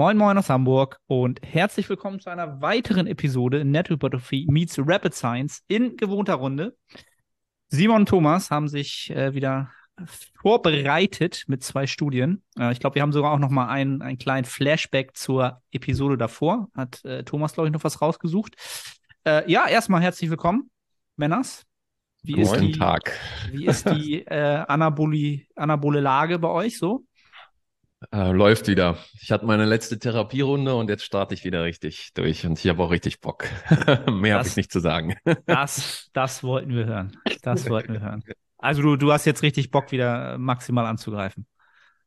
Moin Moin aus Hamburg und herzlich willkommen zu einer weiteren Episode in Nethypertrophy meets Rapid Science in gewohnter Runde. Simon und Thomas haben sich äh, wieder vorbereitet mit zwei Studien. Äh, ich glaube, wir haben sogar auch noch mal einen, einen kleinen Flashback zur Episode davor. Hat äh, Thomas, glaube ich, noch was rausgesucht. Äh, ja, erstmal herzlich willkommen, Männers. Wie Guten ist die, Tag. Wie ist die äh, Anaboli, anabole Lage bei euch so? Äh, läuft wieder. Ich hatte meine letzte Therapierunde und jetzt starte ich wieder richtig durch und ich habe auch richtig Bock. Mehr habe ich nicht zu sagen. das, das wollten wir hören. Das wollten wir hören. Also du, du hast jetzt richtig Bock, wieder maximal anzugreifen.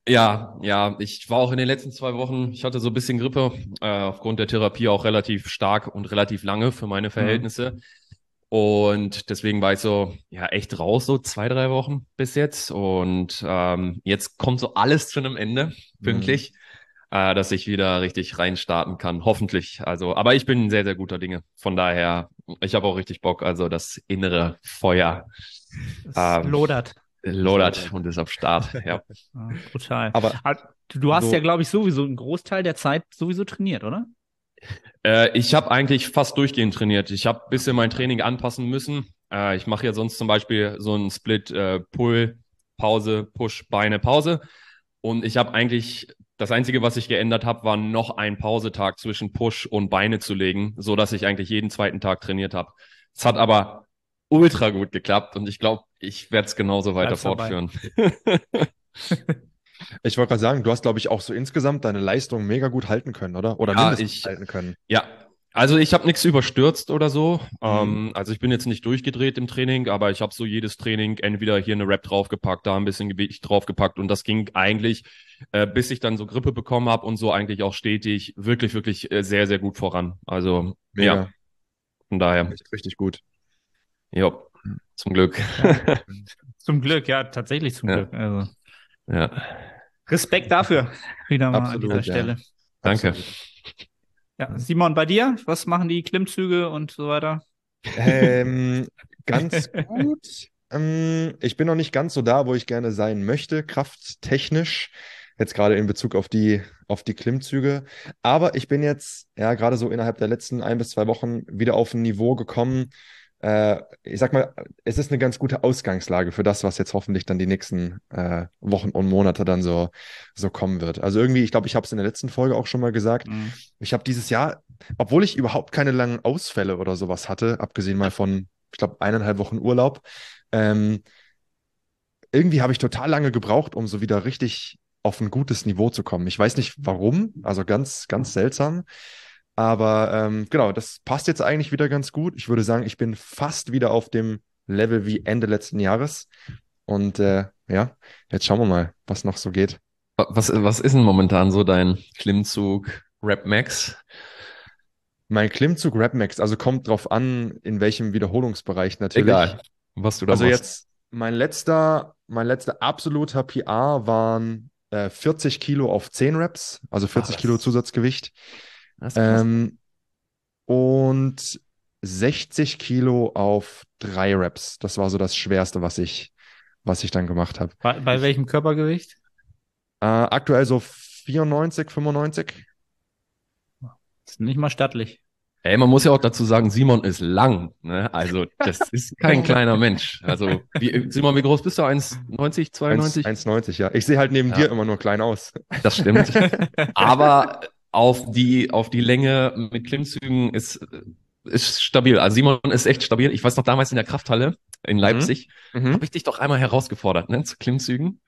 Ja, ja, ich war auch in den letzten zwei Wochen, ich hatte so ein bisschen Grippe, äh, aufgrund der Therapie auch relativ stark und relativ lange für meine mhm. Verhältnisse. Mhm. Und deswegen war ich so, ja, echt raus, so zwei, drei Wochen bis jetzt. Und ähm, jetzt kommt so alles zu einem Ende, pünktlich, mhm. äh, dass ich wieder richtig reinstarten kann. Hoffentlich. Also, aber ich bin sehr, sehr guter Dinge. Von daher, ich habe auch richtig Bock. Also das innere Feuer. Ähm, lodert. Lodert und ist am Start. Ja. ja brutal. Aber du hast so, ja, glaube ich, sowieso einen Großteil der Zeit sowieso trainiert, oder? Äh, ich habe eigentlich fast durchgehend trainiert. Ich habe ein bisschen mein Training anpassen müssen. Äh, ich mache ja sonst zum Beispiel so einen Split äh, Pull, Pause, Push, Beine, Pause. Und ich habe eigentlich das Einzige, was ich geändert habe, war noch ein Pausetag zwischen Push und Beine zu legen, so dass ich eigentlich jeden zweiten Tag trainiert habe. Es hat aber ultra gut geklappt und ich glaube, ich werde es genauso weiter Bleib's fortführen. Ich wollte gerade sagen, du hast, glaube ich, auch so insgesamt deine Leistung mega gut halten können, oder? Oder ja, mindestens ich, halten können. Ja, also ich habe nichts überstürzt oder so. Mhm. Ähm, also ich bin jetzt nicht durchgedreht im Training, aber ich habe so jedes Training entweder hier eine Rap draufgepackt, da ein bisschen Gewicht draufgepackt und das ging eigentlich, äh, bis ich dann so Grippe bekommen habe und so eigentlich auch stetig, wirklich, wirklich äh, sehr, sehr gut voran. Also Mega. ja, von daher. Richtig, richtig gut. Ja, zum Glück. Ja. zum Glück, ja, tatsächlich zum ja. Glück. Also. Ja. Respekt dafür, wieder mal Absolut, an dieser Stelle. Danke. Absolut. Ja, Simon, bei dir, was machen die Klimmzüge und so weiter? Ähm, ganz gut. Ähm, ich bin noch nicht ganz so da, wo ich gerne sein möchte, krafttechnisch. Jetzt gerade in Bezug auf die, auf die Klimmzüge. Aber ich bin jetzt, ja, gerade so innerhalb der letzten ein bis zwei Wochen wieder auf ein Niveau gekommen, äh, ich sag mal, es ist eine ganz gute Ausgangslage für das, was jetzt hoffentlich dann die nächsten äh, Wochen und Monate dann so, so kommen wird. Also irgendwie, ich glaube, ich habe es in der letzten Folge auch schon mal gesagt. Mhm. Ich habe dieses Jahr, obwohl ich überhaupt keine langen Ausfälle oder sowas hatte, abgesehen mal von, ich glaube, eineinhalb Wochen Urlaub, ähm, irgendwie habe ich total lange gebraucht, um so wieder richtig auf ein gutes Niveau zu kommen. Ich weiß nicht warum, also ganz, ganz seltsam. Aber ähm, genau, das passt jetzt eigentlich wieder ganz gut. Ich würde sagen, ich bin fast wieder auf dem Level wie Ende letzten Jahres. Und äh, ja, jetzt schauen wir mal, was noch so geht. Was, was ist denn momentan so dein Klimmzug Rap Max? Mein Klimmzug Rap Max, also kommt drauf an, in welchem Wiederholungsbereich natürlich. Egal, was du da Also machst. jetzt, mein letzter, mein letzter absoluter PR waren äh, 40 Kilo auf 10 Reps, also 40 Ach, Kilo Zusatzgewicht. Ähm, und 60 Kilo auf drei Reps. Das war so das Schwerste, was ich, was ich dann gemacht habe. Bei, bei welchem Körpergewicht? Äh, aktuell so 94, 95. Das ist nicht mal stattlich. Ey, man muss ja auch dazu sagen, Simon ist lang. Ne? Also, das ist kein kleiner Mensch. Also, wie, Simon, wie groß bist du? 1,90, 92? 1,90, ja. Ich sehe halt neben ja. dir immer nur klein aus. Das stimmt. Aber auf die, auf die Länge mit Klimmzügen ist, ist stabil. Also Simon ist echt stabil. Ich weiß noch damals in der Krafthalle in Leipzig, mhm. mhm. habe ich dich doch einmal herausgefordert, ne, zu Klimmzügen.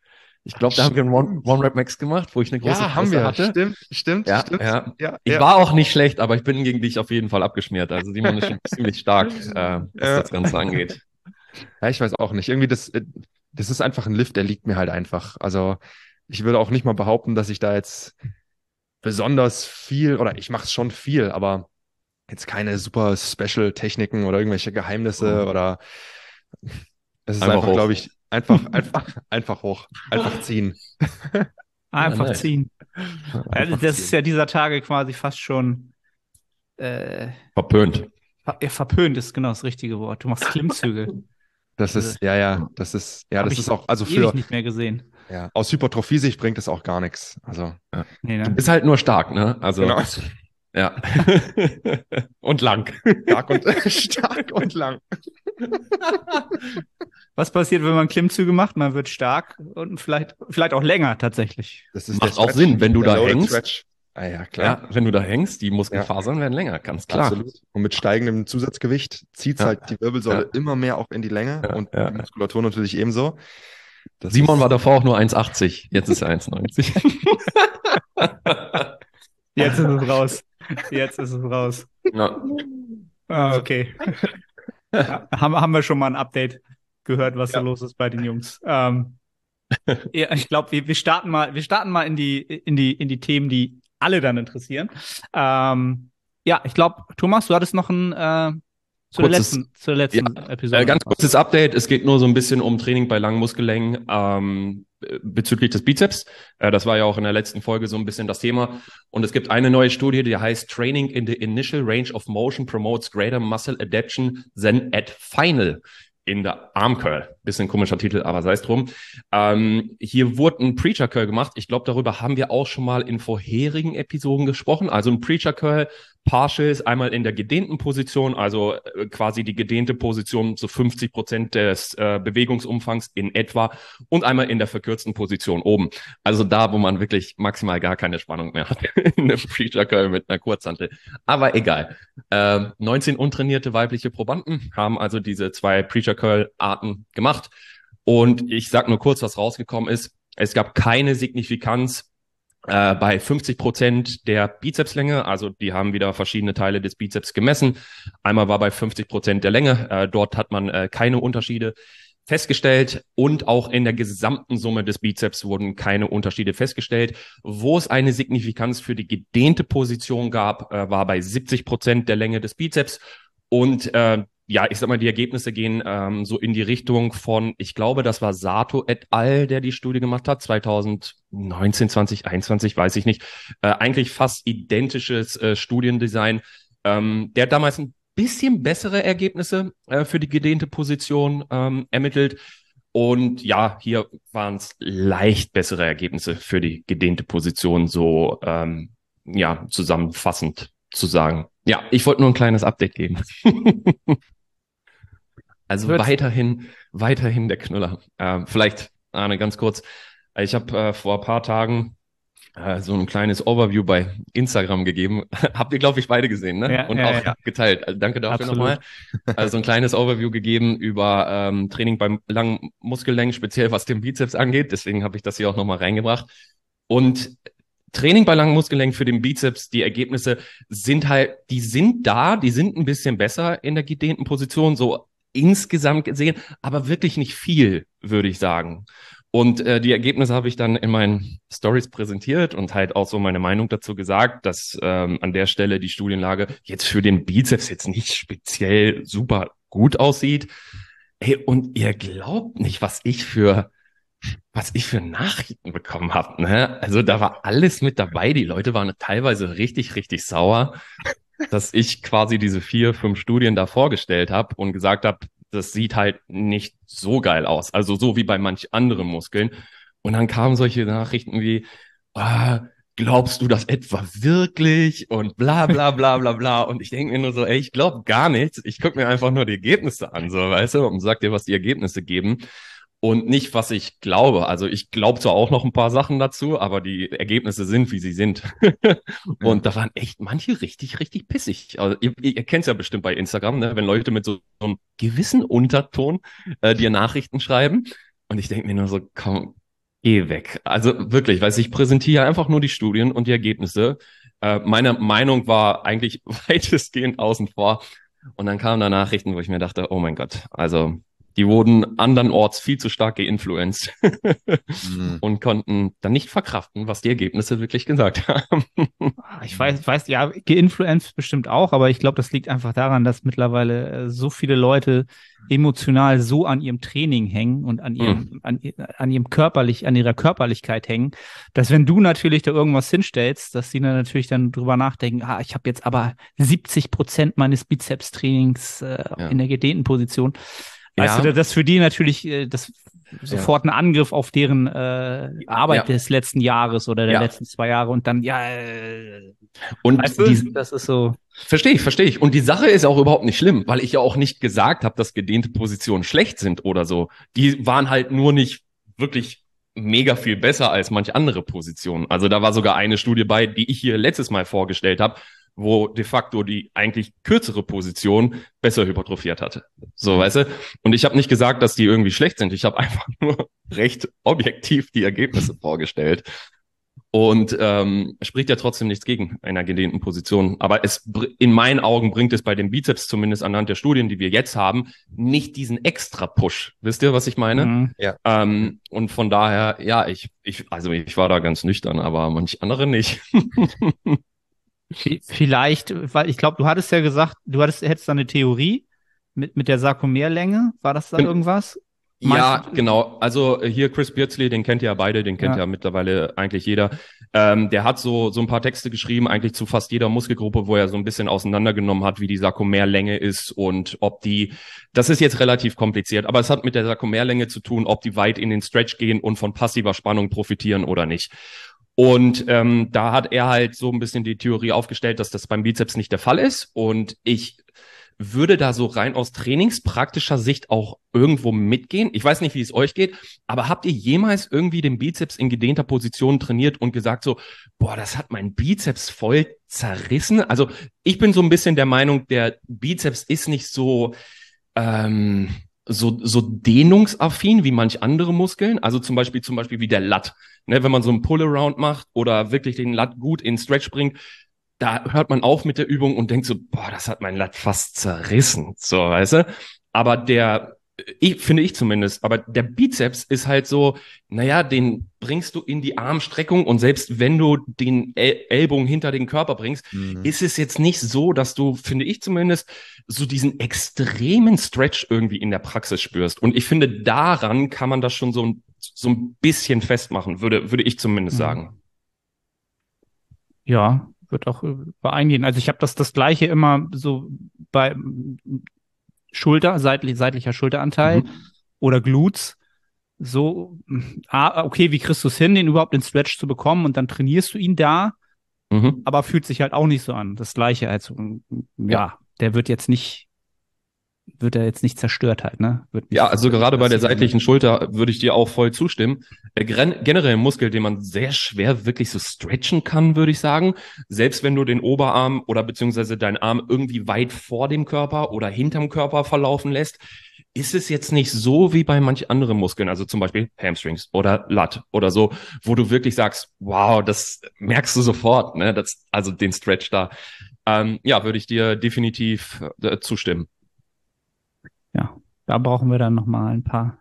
Ich glaube, da haben wir einen One, One Rep Max gemacht, wo ich eine große ja, haben wir. hatte. Stimmt, stimmt, ja, stimmt. Ja. ja ich ja. war auch nicht schlecht, aber ich bin gegen dich auf jeden Fall abgeschmiert. Also Simon ist schon ziemlich stark, äh, was das Ganze angeht. Ja, ich weiß auch nicht. Irgendwie das, äh, das ist einfach ein Lift, der liegt mir halt einfach. Also ich würde auch nicht mal behaupten, dass ich da jetzt besonders viel, oder ich mache es schon viel, aber jetzt keine super Special-Techniken oder irgendwelche Geheimnisse mhm. oder es ist einfach, einfach glaube ich, einfach, einfach, einfach hoch. Einfach ziehen. Einfach ja, ziehen. Einfach das ziehen. ist ja dieser Tage quasi fast schon äh, verpönt. Ver ja, verpönt ist genau das richtige Wort. Du machst Klimmzüge. Das ist, ja, ja, das ist, ja, Hab das ist auch, also für. nicht mehr gesehen. Ja, aus Hypertrophie-Sicht bringt es auch gar nichts. Also, ja. nee, ne? ist halt nur stark, ne? Also, genau. ja. und lang. Stark und, stark und lang. Was passiert, wenn man Klimmzüge macht? Man wird stark und vielleicht, vielleicht auch länger tatsächlich. Das Macht auch Sinn, wenn du da hängst. Stretch. Ah ja, klar. Ja, wenn du da hängst, die Muskelfasern ja. werden länger, ganz klar. Absolut. Und mit steigendem Zusatzgewicht zieht ja. halt die Wirbelsäule immer mehr auch in die Länge und die Muskulatur natürlich ebenso. Das Simon war davor auch nur 1,80, jetzt ist er 1,90. jetzt ist es raus. Jetzt ist es raus. Ja. Ah, okay. haben, haben wir schon mal ein Update gehört, was da los ist bei den Jungs. Ähm, ja, ich glaube, wir, wir starten mal, wir starten mal in die, in die, in die Themen, die alle dann interessieren. Ähm, ja, ich glaube, Thomas, du hattest noch ein äh, zur kurzes, letzten, zur letzten ja, Episode. Äh, ganz kurzes Update. Es geht nur so ein bisschen um Training bei langen Muskellängen ähm, bezüglich des Bizeps. Äh, das war ja auch in der letzten Folge so ein bisschen das Thema. Und es gibt eine neue Studie, die heißt Training in the Initial Range of Motion promotes greater muscle adaptation than at final in der Arm Curl. Bisschen komischer Titel, aber sei es drum. Ähm, hier wurde ein Preacher Curl gemacht. Ich glaube, darüber haben wir auch schon mal in vorherigen Episoden gesprochen. Also ein Preacher Curl Partials einmal in der gedehnten Position, also äh, quasi die gedehnte Position zu 50 Prozent des äh, Bewegungsumfangs in etwa und einmal in der verkürzten Position oben. Also da, wo man wirklich maximal gar keine Spannung mehr hat in einem Preacher Curl mit einer Kurzhantel. Aber egal. Äh, 19 untrainierte weibliche Probanden haben also diese zwei Preacher Curl Arten gemacht. Und ich sag nur kurz, was rausgekommen ist. Es gab keine Signifikanz äh, bei 50 Prozent der Bizepslänge, also die haben wieder verschiedene Teile des Bizeps gemessen. Einmal war bei 50 Prozent der Länge, äh, dort hat man äh, keine Unterschiede festgestellt und auch in der gesamten Summe des Bizeps wurden keine Unterschiede festgestellt. Wo es eine Signifikanz für die gedehnte Position gab, äh, war bei 70 Prozent der Länge des Bizeps und äh, ja, ich sag mal, die Ergebnisse gehen ähm, so in die Richtung von, ich glaube, das war Sato et al., der die Studie gemacht hat, 2019, 2021, weiß ich nicht. Äh, eigentlich fast identisches äh, Studiendesign. Ähm, der hat damals ein bisschen bessere Ergebnisse äh, für die gedehnte Position ähm, ermittelt. Und ja, hier waren es leicht bessere Ergebnisse für die gedehnte Position, so ähm, ja, zusammenfassend zu sagen. Ja, ich wollte nur ein kleines Update geben. Also Wird's? weiterhin, weiterhin der Knüller. Äh, vielleicht, Arne, ganz kurz. Ich habe äh, vor ein paar Tagen äh, so ein kleines Overview bei Instagram gegeben. Habt ihr, glaube ich, beide gesehen, ne? Ja, Und ja, auch ja. geteilt. Also danke dafür nochmal. Also ein kleines Overview gegeben über ähm, Training beim langen Muskellängen, speziell was den Bizeps angeht. Deswegen habe ich das hier auch nochmal reingebracht. Und Training bei langen Muskellängen für den Bizeps, die Ergebnisse sind halt, die sind da, die sind ein bisschen besser in der gedehnten Position, so insgesamt gesehen, aber wirklich nicht viel, würde ich sagen. Und äh, die Ergebnisse habe ich dann in meinen Stories präsentiert und halt auch so meine Meinung dazu gesagt, dass ähm, an der Stelle die Studienlage jetzt für den Bizeps jetzt nicht speziell super gut aussieht. Hey, und ihr glaubt nicht, was ich für was ich für Nachrichten bekommen habe. Ne? Also da war alles mit dabei. Die Leute waren teilweise richtig, richtig sauer dass ich quasi diese vier, fünf Studien da vorgestellt habe und gesagt habe, das sieht halt nicht so geil aus. Also so wie bei manch anderen Muskeln. Und dann kamen solche Nachrichten wie, ah, glaubst du das etwa wirklich? Und bla bla bla bla bla. Und ich denke mir nur so, ey, ich glaube gar nichts. Ich gucke mir einfach nur die Ergebnisse an, so, weißt du, und sag dir, was die Ergebnisse geben und nicht, was ich glaube. Also ich glaube zwar auch noch ein paar Sachen dazu, aber die Ergebnisse sind, wie sie sind. und da waren echt manche richtig, richtig pissig. Also ihr, ihr kennt es ja bestimmt bei Instagram, ne? wenn Leute mit so, einem gewissen Unterton äh, dir Nachrichten schreiben. Und ich denke mir nur so, komm, geh weg. Also wirklich, weil ich präsentiere einfach nur die Studien und die Ergebnisse. Äh, meine Meinung war eigentlich weitestgehend außen vor. Und dann kamen da Nachrichten, wo ich mir dachte, oh mein Gott, also die wurden andernorts viel zu stark geinfluenced mhm. und konnten dann nicht verkraften, was die Ergebnisse wirklich gesagt haben. ich weiß, weiß, ja, geinfluenced bestimmt auch, aber ich glaube, das liegt einfach daran, dass mittlerweile äh, so viele Leute emotional so an ihrem Training hängen und an ihrem, mhm. an, an ihrem körperlich, an ihrer Körperlichkeit hängen, dass wenn du natürlich da irgendwas hinstellst, dass sie dann natürlich dann drüber nachdenken, ah, ich habe jetzt aber 70 Prozent meines Bizeps-Trainings äh, ja. in der gedehnten Position. Weißt ja. du, das für die natürlich, äh, das sofort ein Angriff auf deren äh, Arbeit ja. des letzten Jahres oder der ja. letzten zwei Jahre und dann, ja, äh, und weißt du, die, das ist so. Verstehe ich, verstehe ich. Und die Sache ist auch überhaupt nicht schlimm, weil ich ja auch nicht gesagt habe, dass gedehnte Positionen schlecht sind oder so. Die waren halt nur nicht wirklich mega viel besser als manch andere Positionen. Also da war sogar eine Studie bei, die ich hier letztes Mal vorgestellt habe, wo de facto die eigentlich kürzere Position besser hypertrophiert hatte. So, weißt du? Und ich habe nicht gesagt, dass die irgendwie schlecht sind. Ich habe einfach nur recht objektiv die Ergebnisse vorgestellt. Und ähm, spricht ja trotzdem nichts gegen einer gedehnten Position. Aber es in meinen Augen bringt es bei den Bizeps, zumindest anhand der Studien, die wir jetzt haben, nicht diesen extra Push. Wisst ihr, was ich meine? Mhm. Ja. Ähm, und von daher, ja, ich, ich, also ich war da ganz nüchtern, aber manch andere nicht. Vielleicht, weil ich glaube, du hattest ja gesagt, du hattest, hättest da eine Theorie mit, mit der Sarkomerlänge. War das da irgendwas? Ja, genau. Also äh, hier Chris Beardsley, den kennt ihr ja beide, den kennt ja, ja mittlerweile eigentlich jeder. Ähm, der hat so, so ein paar Texte geschrieben, eigentlich zu fast jeder Muskelgruppe, wo er so ein bisschen auseinandergenommen hat, wie die Sarkomerlänge ist und ob die, das ist jetzt relativ kompliziert, aber es hat mit der Sarkomerlänge zu tun, ob die weit in den Stretch gehen und von passiver Spannung profitieren oder nicht. Und ähm, da hat er halt so ein bisschen die Theorie aufgestellt, dass das beim Bizeps nicht der Fall ist. Und ich würde da so rein aus trainingspraktischer Sicht auch irgendwo mitgehen. Ich weiß nicht, wie es euch geht, aber habt ihr jemals irgendwie den Bizeps in gedehnter Position trainiert und gesagt so, boah, das hat mein Bizeps voll zerrissen? Also ich bin so ein bisschen der Meinung, der Bizeps ist nicht so, ähm, so, so dehnungsaffin wie manch andere Muskeln. Also zum Beispiel, zum Beispiel wie der Lat. Ne, wenn man so einen Pull-Around macht oder wirklich den Lat gut in Stretch bringt, da hört man auf mit der Übung und denkt so, boah, das hat mein Lat fast zerrissen. So, weißt du? Aber der, ich, finde ich zumindest, aber der Bizeps ist halt so, naja, den bringst du in die Armstreckung und selbst wenn du den El Ellbogen hinter den Körper bringst, mhm. ist es jetzt nicht so, dass du, finde ich zumindest, so diesen extremen Stretch irgendwie in der Praxis spürst. Und ich finde, daran kann man das schon so ein so ein bisschen festmachen, würde, würde ich zumindest mhm. sagen. Ja, wird auch übereingehen. Also ich habe das das gleiche immer so bei Schulter, seitlich, seitlicher Schulteranteil mhm. oder Glutes. So, ah, okay, wie kriegst du es hin, den überhaupt in Stretch zu bekommen und dann trainierst du ihn da, mhm. aber fühlt sich halt auch nicht so an. Das gleiche, also ja, ja, der wird jetzt nicht wird er jetzt nicht zerstört halt, ne? ja, also gerade bei der seitlichen Schulter würde ich dir auch voll zustimmen. Generell ein Muskel, den man sehr schwer wirklich so stretchen kann, würde ich sagen. Selbst wenn du den Oberarm oder beziehungsweise deinen Arm irgendwie weit vor dem Körper oder hinterm Körper verlaufen lässt, ist es jetzt nicht so wie bei manch anderen Muskeln, also zum Beispiel Hamstrings oder Lat oder so, wo du wirklich sagst, wow, das merkst du sofort, ne? Das, also den Stretch da. Ähm, ja, würde ich dir definitiv äh, zustimmen ja, da brauchen wir dann nochmal ein paar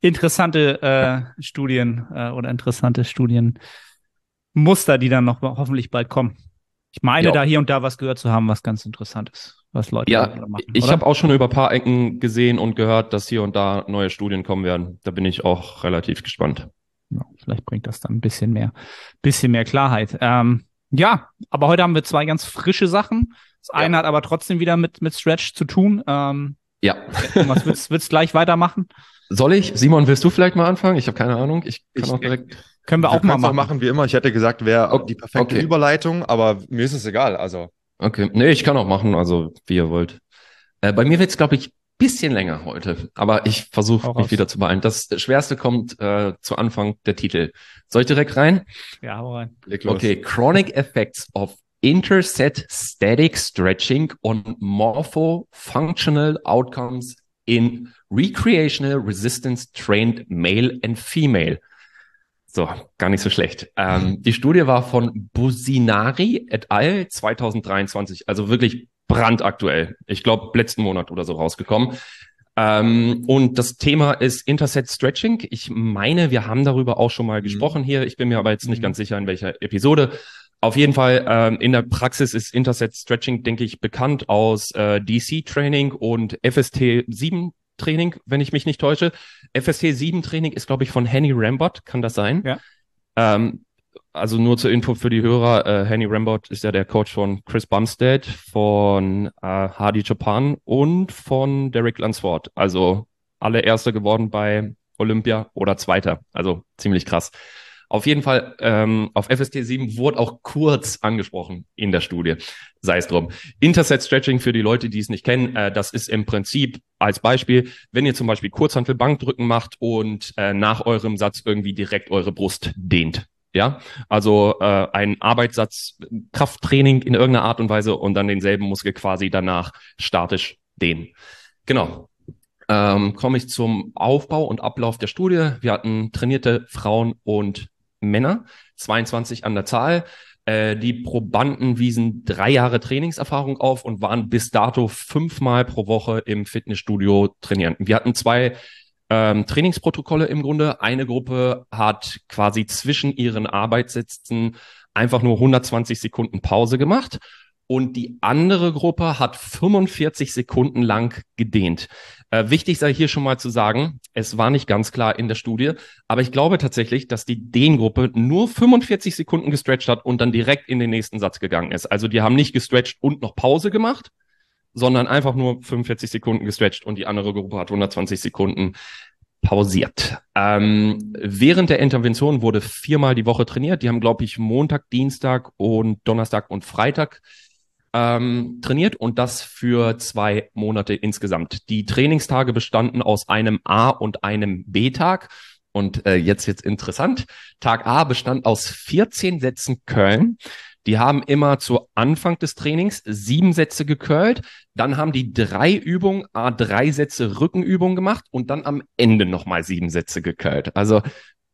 interessante äh, Studien äh, oder interessante Studienmuster, die dann noch hoffentlich bald kommen. Ich meine, ja. da hier und da was gehört zu haben, was ganz interessant ist, was Leute ja, machen. Ich habe auch schon über ein paar Ecken gesehen und gehört, dass hier und da neue Studien kommen werden. Da bin ich auch relativ gespannt. Ja, vielleicht bringt das dann ein bisschen mehr, bisschen mehr Klarheit. Ähm, ja, aber heute haben wir zwei ganz frische Sachen. Das eine hat aber trotzdem wieder mit, mit Stretch zu tun. Ähm, ja. Was willst, willst gleich weitermachen? Soll ich? Simon, willst du vielleicht mal anfangen? Ich habe keine Ahnung. Ich kann ich, auch direkt. Können wir auch mal machen. Auch machen wie immer. Ich hätte gesagt, wäre okay. die perfekte okay. Überleitung, aber mir ist es egal. Also. Okay. Nee, ich kann auch machen, also wie ihr wollt. Äh, bei mir wird's, glaube ich, bisschen länger heute, aber ich versuche mich wieder zu beeilen. Das Schwerste kommt äh, zu Anfang der Titel. Soll ich direkt rein? Ja, hau rein. Okay, Chronic Effects of interset static stretching on morpho-functional outcomes in recreational resistance trained male and female. So, gar nicht so schlecht. Ähm, die Studie war von Businari et al. 2023, also wirklich brandaktuell. Ich glaube, letzten Monat oder so rausgekommen. Ähm, und das Thema ist Interset Stretching. Ich meine, wir haben darüber auch schon mal mhm. gesprochen hier. Ich bin mir aber jetzt nicht mhm. ganz sicher, in welcher Episode. Auf jeden Fall, ähm, in der Praxis ist Interset Stretching, denke ich, bekannt aus äh, DC-Training und FST 7 Training, wenn ich mich nicht täusche. FST 7 Training ist, glaube ich, von Henny Rambert, kann das sein? Ja. Ähm, also nur zur Info für die Hörer, äh, Henny Rambert ist ja der Coach von Chris Bumstead, von äh, Hardy Japan und von Derek Lansford. Also alle Erste geworden bei Olympia oder Zweiter. Also ziemlich krass. Auf jeden Fall, ähm, auf FST 7 wurde auch kurz angesprochen in der Studie. Sei es drum. Interset Stretching für die Leute, die es nicht kennen, äh, das ist im Prinzip als Beispiel, wenn ihr zum Beispiel Kurzhantel-Bankdrücken macht und äh, nach eurem Satz irgendwie direkt eure Brust dehnt. Ja, also äh, ein Arbeitssatz, Krafttraining in irgendeiner Art und Weise und dann denselben Muskel quasi danach statisch dehnen. Genau. Ähm, komme ich zum Aufbau und Ablauf der Studie. Wir hatten trainierte Frauen und Männer, 22 an der Zahl. Äh, die Probanden wiesen drei Jahre Trainingserfahrung auf und waren bis dato fünfmal pro Woche im Fitnessstudio trainieren. Wir hatten zwei ähm, Trainingsprotokolle im Grunde. Eine Gruppe hat quasi zwischen ihren Arbeitssätzen einfach nur 120 Sekunden Pause gemacht und die andere Gruppe hat 45 Sekunden lang gedehnt. Äh, wichtig sei hier schon mal zu sagen, es war nicht ganz klar in der Studie, aber ich glaube tatsächlich, dass die Dehngruppe nur 45 Sekunden gestretcht hat und dann direkt in den nächsten Satz gegangen ist. Also die haben nicht gestretcht und noch Pause gemacht, sondern einfach nur 45 Sekunden gestretcht und die andere Gruppe hat 120 Sekunden pausiert. Ähm, während der Intervention wurde viermal die Woche trainiert. Die haben, glaube ich, Montag, Dienstag und Donnerstag und Freitag ähm, trainiert und das für zwei Monate insgesamt. Die Trainingstage bestanden aus einem A- und einem B-Tag. Und äh, jetzt jetzt interessant. Tag A bestand aus 14 Sätzen Köln. Die haben immer zu Anfang des Trainings sieben Sätze gekörlt, dann haben die drei Übungen, a drei Sätze Rückenübungen gemacht und dann am Ende nochmal sieben Sätze gekörlt. Also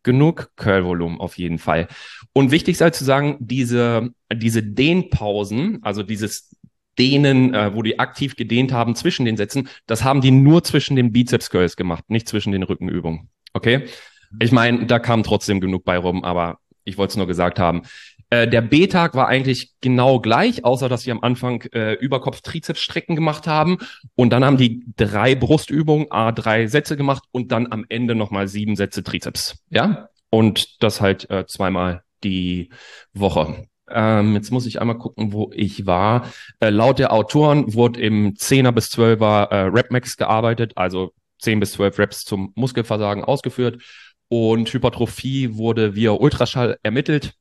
genug Curl-Volumen auf jeden Fall. Und wichtig sei zu sagen, diese, diese Dehnpausen, also dieses Dehnen, äh, wo die aktiv gedehnt haben zwischen den Sätzen, das haben die nur zwischen den Bizeps-Curls gemacht, nicht zwischen den Rückenübungen. Okay? Ich meine, da kam trotzdem genug bei rum, aber ich wollte es nur gesagt haben. Äh, der B-Tag war eigentlich genau gleich, außer dass sie am Anfang äh, Überkopf-Trizeps-Strecken gemacht haben. Und dann haben die drei Brustübungen, A, drei Sätze gemacht und dann am Ende nochmal sieben Sätze Trizeps. Ja? Und das halt äh, zweimal die Woche. Ähm, jetzt muss ich einmal gucken, wo ich war. Äh, laut der Autoren wurde im 10er bis 12er äh, Rep-Max gearbeitet, also 10 bis 12 Reps zum Muskelversagen ausgeführt. Und Hypertrophie wurde via Ultraschall ermittelt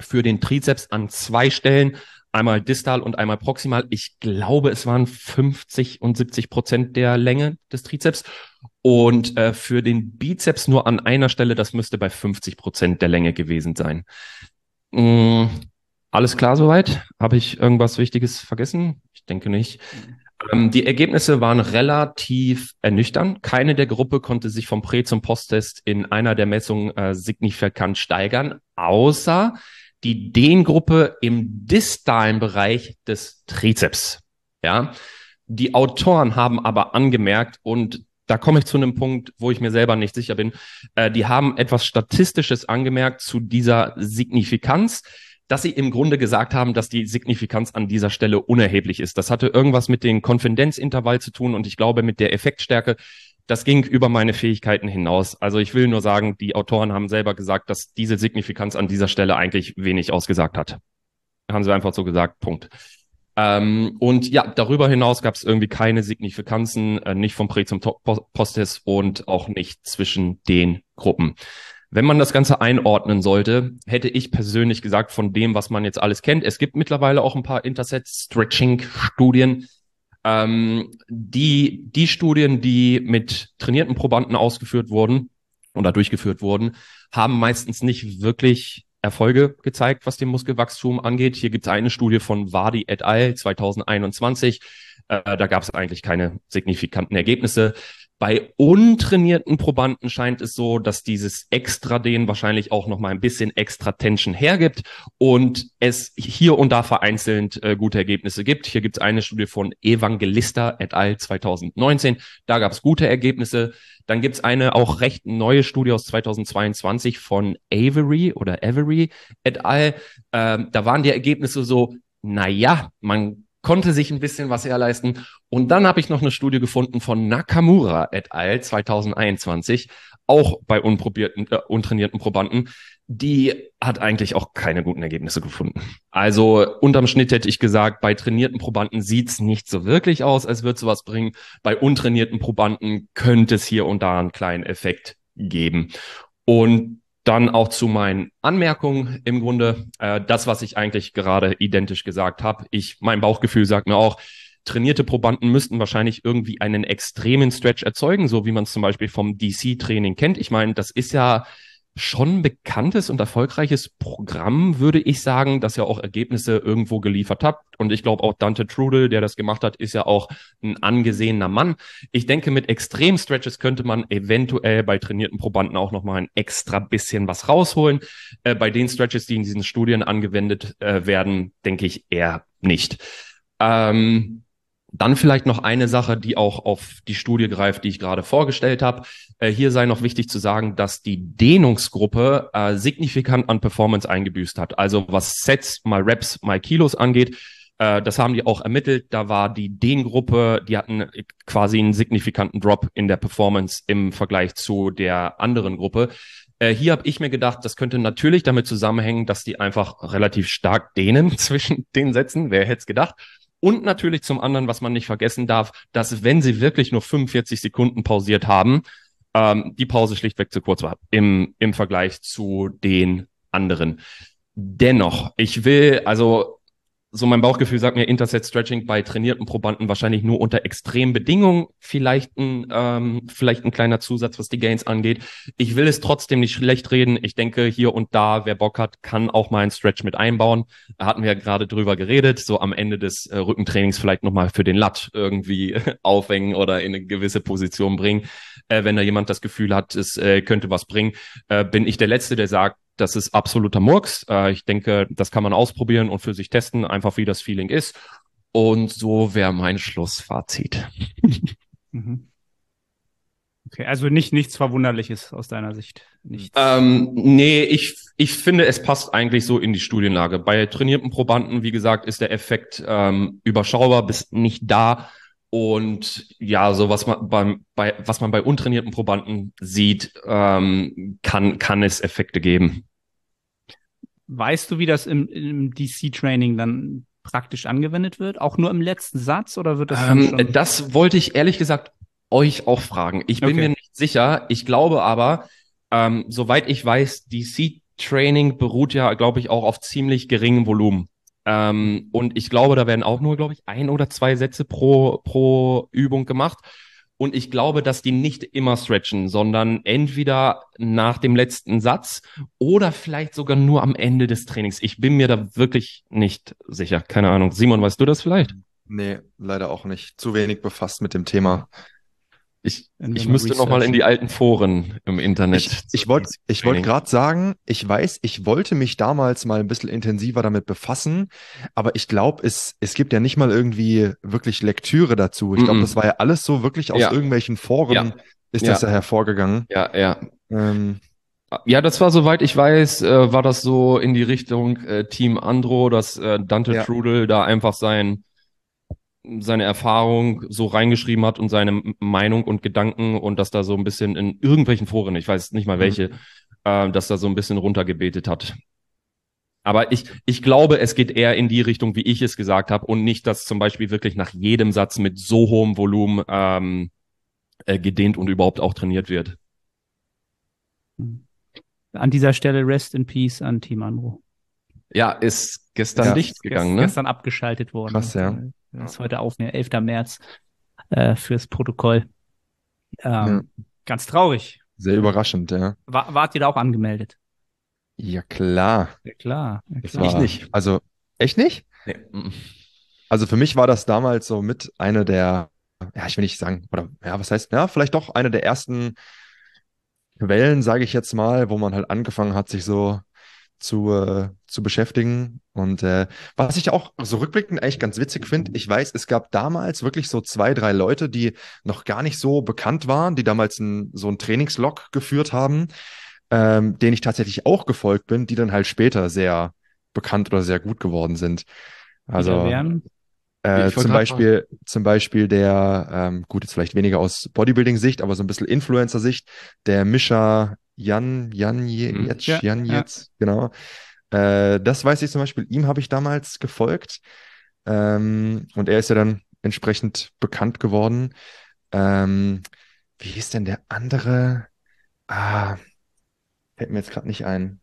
für den Trizeps an zwei Stellen, einmal distal und einmal proximal. Ich glaube, es waren 50 und 70 Prozent der Länge des Trizeps. Und äh, für den Bizeps nur an einer Stelle, das müsste bei 50 Prozent der Länge gewesen sein. Mm, alles klar soweit? Habe ich irgendwas Wichtiges vergessen? Ich denke nicht. Ähm, die Ergebnisse waren relativ ernüchternd. Keine der Gruppe konnte sich vom Prä zum Posttest in einer der Messungen äh, signifikant steigern, außer die Dehngruppe im distalen Bereich des Trizeps. Ja, die Autoren haben aber angemerkt und da komme ich zu einem Punkt, wo ich mir selber nicht sicher bin. Äh, die haben etwas Statistisches angemerkt zu dieser Signifikanz, dass sie im Grunde gesagt haben, dass die Signifikanz an dieser Stelle unerheblich ist. Das hatte irgendwas mit dem Konfidenzintervall zu tun und ich glaube mit der Effektstärke das ging über meine Fähigkeiten hinaus. Also ich will nur sagen, die Autoren haben selber gesagt, dass diese Signifikanz an dieser Stelle eigentlich wenig ausgesagt hat. Haben sie einfach so gesagt, Punkt. Ähm, und ja, darüber hinaus gab es irgendwie keine Signifikanzen, äh, nicht vom Prä zum Postes und auch nicht zwischen den Gruppen. Wenn man das Ganze einordnen sollte, hätte ich persönlich gesagt, von dem, was man jetzt alles kennt, es gibt mittlerweile auch ein paar Interset-Stretching-Studien, ähm, die, die Studien, die mit trainierten Probanden ausgeführt wurden oder durchgeführt wurden, haben meistens nicht wirklich Erfolge gezeigt, was dem Muskelwachstum angeht. Hier gibt es eine Studie von Wadi et al. 2021. Äh, da gab es eigentlich keine signifikanten Ergebnisse. Bei untrainierten Probanden scheint es so, dass dieses Extra-Dehnen wahrscheinlich auch noch mal ein bisschen extra Tension hergibt und es hier und da vereinzelt äh, gute Ergebnisse gibt. Hier gibt es eine Studie von Evangelista et al. 2019. Da gab es gute Ergebnisse. Dann gibt es eine auch recht neue Studie aus 2022 von Avery oder Avery et al. Ähm, da waren die Ergebnisse so, naja, man konnte sich ein bisschen was herleisten. Und dann habe ich noch eine Studie gefunden von Nakamura et al. 2021, auch bei unprobierten, äh, untrainierten Probanden. Die hat eigentlich auch keine guten Ergebnisse gefunden. Also unterm Schnitt hätte ich gesagt, bei trainierten Probanden sieht's nicht so wirklich aus, als würde es was bringen. Bei untrainierten Probanden könnte es hier und da einen kleinen Effekt geben. Und dann auch zu meinen Anmerkungen im Grunde, äh, das, was ich eigentlich gerade identisch gesagt habe. Ich, mein Bauchgefühl sagt mir auch, trainierte Probanden müssten wahrscheinlich irgendwie einen extremen Stretch erzeugen, so wie man es zum Beispiel vom DC-Training kennt. Ich meine, das ist ja schon bekanntes und erfolgreiches Programm, würde ich sagen, das ja auch Ergebnisse irgendwo geliefert hat. Und ich glaube auch Dante Trudel, der das gemacht hat, ist ja auch ein angesehener Mann. Ich denke, mit Extrem-Stretches könnte man eventuell bei trainierten Probanden auch nochmal ein extra bisschen was rausholen. Äh, bei den Stretches, die in diesen Studien angewendet äh, werden, denke ich eher nicht. Ähm, dann vielleicht noch eine Sache, die auch auf die Studie greift, die ich gerade vorgestellt habe. Äh, hier sei noch wichtig zu sagen, dass die Dehnungsgruppe äh, signifikant an Performance eingebüßt hat. Also was Sets mal Reps mal Kilos angeht, äh, das haben die auch ermittelt. Da war die Dehngruppe, die hatten quasi einen signifikanten Drop in der Performance im Vergleich zu der anderen Gruppe. Äh, hier habe ich mir gedacht, das könnte natürlich damit zusammenhängen, dass die einfach relativ stark dehnen zwischen den Sätzen. Wer hätte es gedacht? Und natürlich zum anderen, was man nicht vergessen darf, dass wenn sie wirklich nur 45 Sekunden pausiert haben, ähm, die Pause schlichtweg zu kurz war im, im Vergleich zu den anderen. Dennoch, ich will, also so mein Bauchgefühl sagt mir Interset Stretching bei trainierten Probanden wahrscheinlich nur unter extremen Bedingungen vielleicht ein, ähm, vielleicht ein kleiner Zusatz, was die Gains angeht. Ich will es trotzdem nicht schlecht reden. Ich denke, hier und da, wer Bock hat, kann auch mal einen Stretch mit einbauen. Da hatten wir ja gerade drüber geredet, so am Ende des äh, Rückentrainings vielleicht nochmal für den Lat irgendwie aufhängen oder in eine gewisse Position bringen. Äh, wenn da jemand das Gefühl hat, es äh, könnte was bringen, äh, bin ich der Letzte, der sagt, das ist absoluter Murks. Äh, ich denke, das kann man ausprobieren und für sich testen, einfach wie das Feeling ist. Und so wäre mein Schlussfazit. Mhm. Okay, also nicht nichts Verwunderliches aus deiner Sicht. Nichts. Ähm, nee, ich, ich finde, es passt eigentlich so in die Studienlage. Bei trainierten Probanden, wie gesagt, ist der Effekt ähm, überschaubar bis nicht da. Und ja, so was man beim, bei, was man bei untrainierten Probanden sieht, ähm, kann, kann es Effekte geben. Weißt du, wie das im, im DC-Training dann praktisch angewendet wird? Auch nur im letzten Satz oder wird das? Ähm. Das wollte ich ehrlich gesagt euch auch fragen. Ich bin okay. mir nicht sicher. Ich glaube aber, ähm, soweit ich weiß, DC-Training beruht ja, glaube ich, auch auf ziemlich geringem Volumen. Ähm, und ich glaube, da werden auch nur, glaube ich, ein oder zwei Sätze pro, pro Übung gemacht. Und ich glaube, dass die nicht immer stretchen, sondern entweder nach dem letzten Satz oder vielleicht sogar nur am Ende des Trainings. Ich bin mir da wirklich nicht sicher. Keine Ahnung. Simon, weißt du das vielleicht? Nee, leider auch nicht. Zu wenig befasst mit dem Thema. Ich, ich müsste noch mal in die alten Foren im Internet. Ich, ich wollte ich wollte gerade sagen, ich weiß, ich wollte mich damals mal ein bisschen intensiver damit befassen, aber ich glaube, es, es gibt ja nicht mal irgendwie wirklich Lektüre dazu. Ich glaube, mm -mm. das war ja alles so wirklich aus ja. irgendwelchen Foren ja. ist ja. das ja hervorgegangen. Ja, ja. Ähm, ja, das war soweit ich weiß, äh, war das so in die Richtung äh, Team Andro, dass äh, Dante. Trudel da einfach sein seine Erfahrung so reingeschrieben hat und seine Meinung und Gedanken und dass da so ein bisschen in irgendwelchen Foren, ich weiß nicht mal mhm. welche, mhm. äh, dass da so ein bisschen runtergebetet hat. Aber ich, ich glaube, es geht eher in die Richtung, wie ich es gesagt habe, und nicht, dass zum Beispiel wirklich nach jedem Satz mit so hohem Volumen ähm, äh, gedehnt und überhaupt auch trainiert wird. An dieser Stelle Rest in Peace an Team Anro. Ja, ist gestern ja, dicht gegangen, ne? Gestern abgeschaltet worden. Krass, ja. Ja. ist heute aufnehmen, 11. März äh, fürs Protokoll. Ähm, ja. Ganz traurig. Sehr überraschend, ja. War, wart ihr da auch angemeldet? Ja, klar. Ja, klar. Ja, klar. Ich nicht. Also, echt nicht? Nee. Also für mich war das damals so mit einer der, ja, ich will nicht sagen, oder ja, was heißt, ja, vielleicht doch eine der ersten Quellen, sage ich jetzt mal, wo man halt angefangen hat, sich so zu, äh, zu beschäftigen. Und äh, was ich auch so rückblickend eigentlich ganz witzig finde, ich weiß, es gab damals wirklich so zwei, drei Leute, die noch gar nicht so bekannt waren, die damals ein, so ein Trainingslog geführt haben, ähm, denen ich tatsächlich auch gefolgt bin, die dann halt später sehr bekannt oder sehr gut geworden sind. Also äh, zum Beispiel, zum Beispiel der, ähm, gut, jetzt vielleicht weniger aus Bodybuilding-Sicht, aber so ein bisschen Influencer-Sicht, der Mischa Jan, Jan, hm. jetzt, ja, Jan jetzt, ja. genau. Äh, das weiß ich zum Beispiel, ihm habe ich damals gefolgt. Ähm, und er ist ja dann entsprechend bekannt geworden. Ähm, wie hieß denn der andere? ah, fällt mir jetzt gerade nicht ein.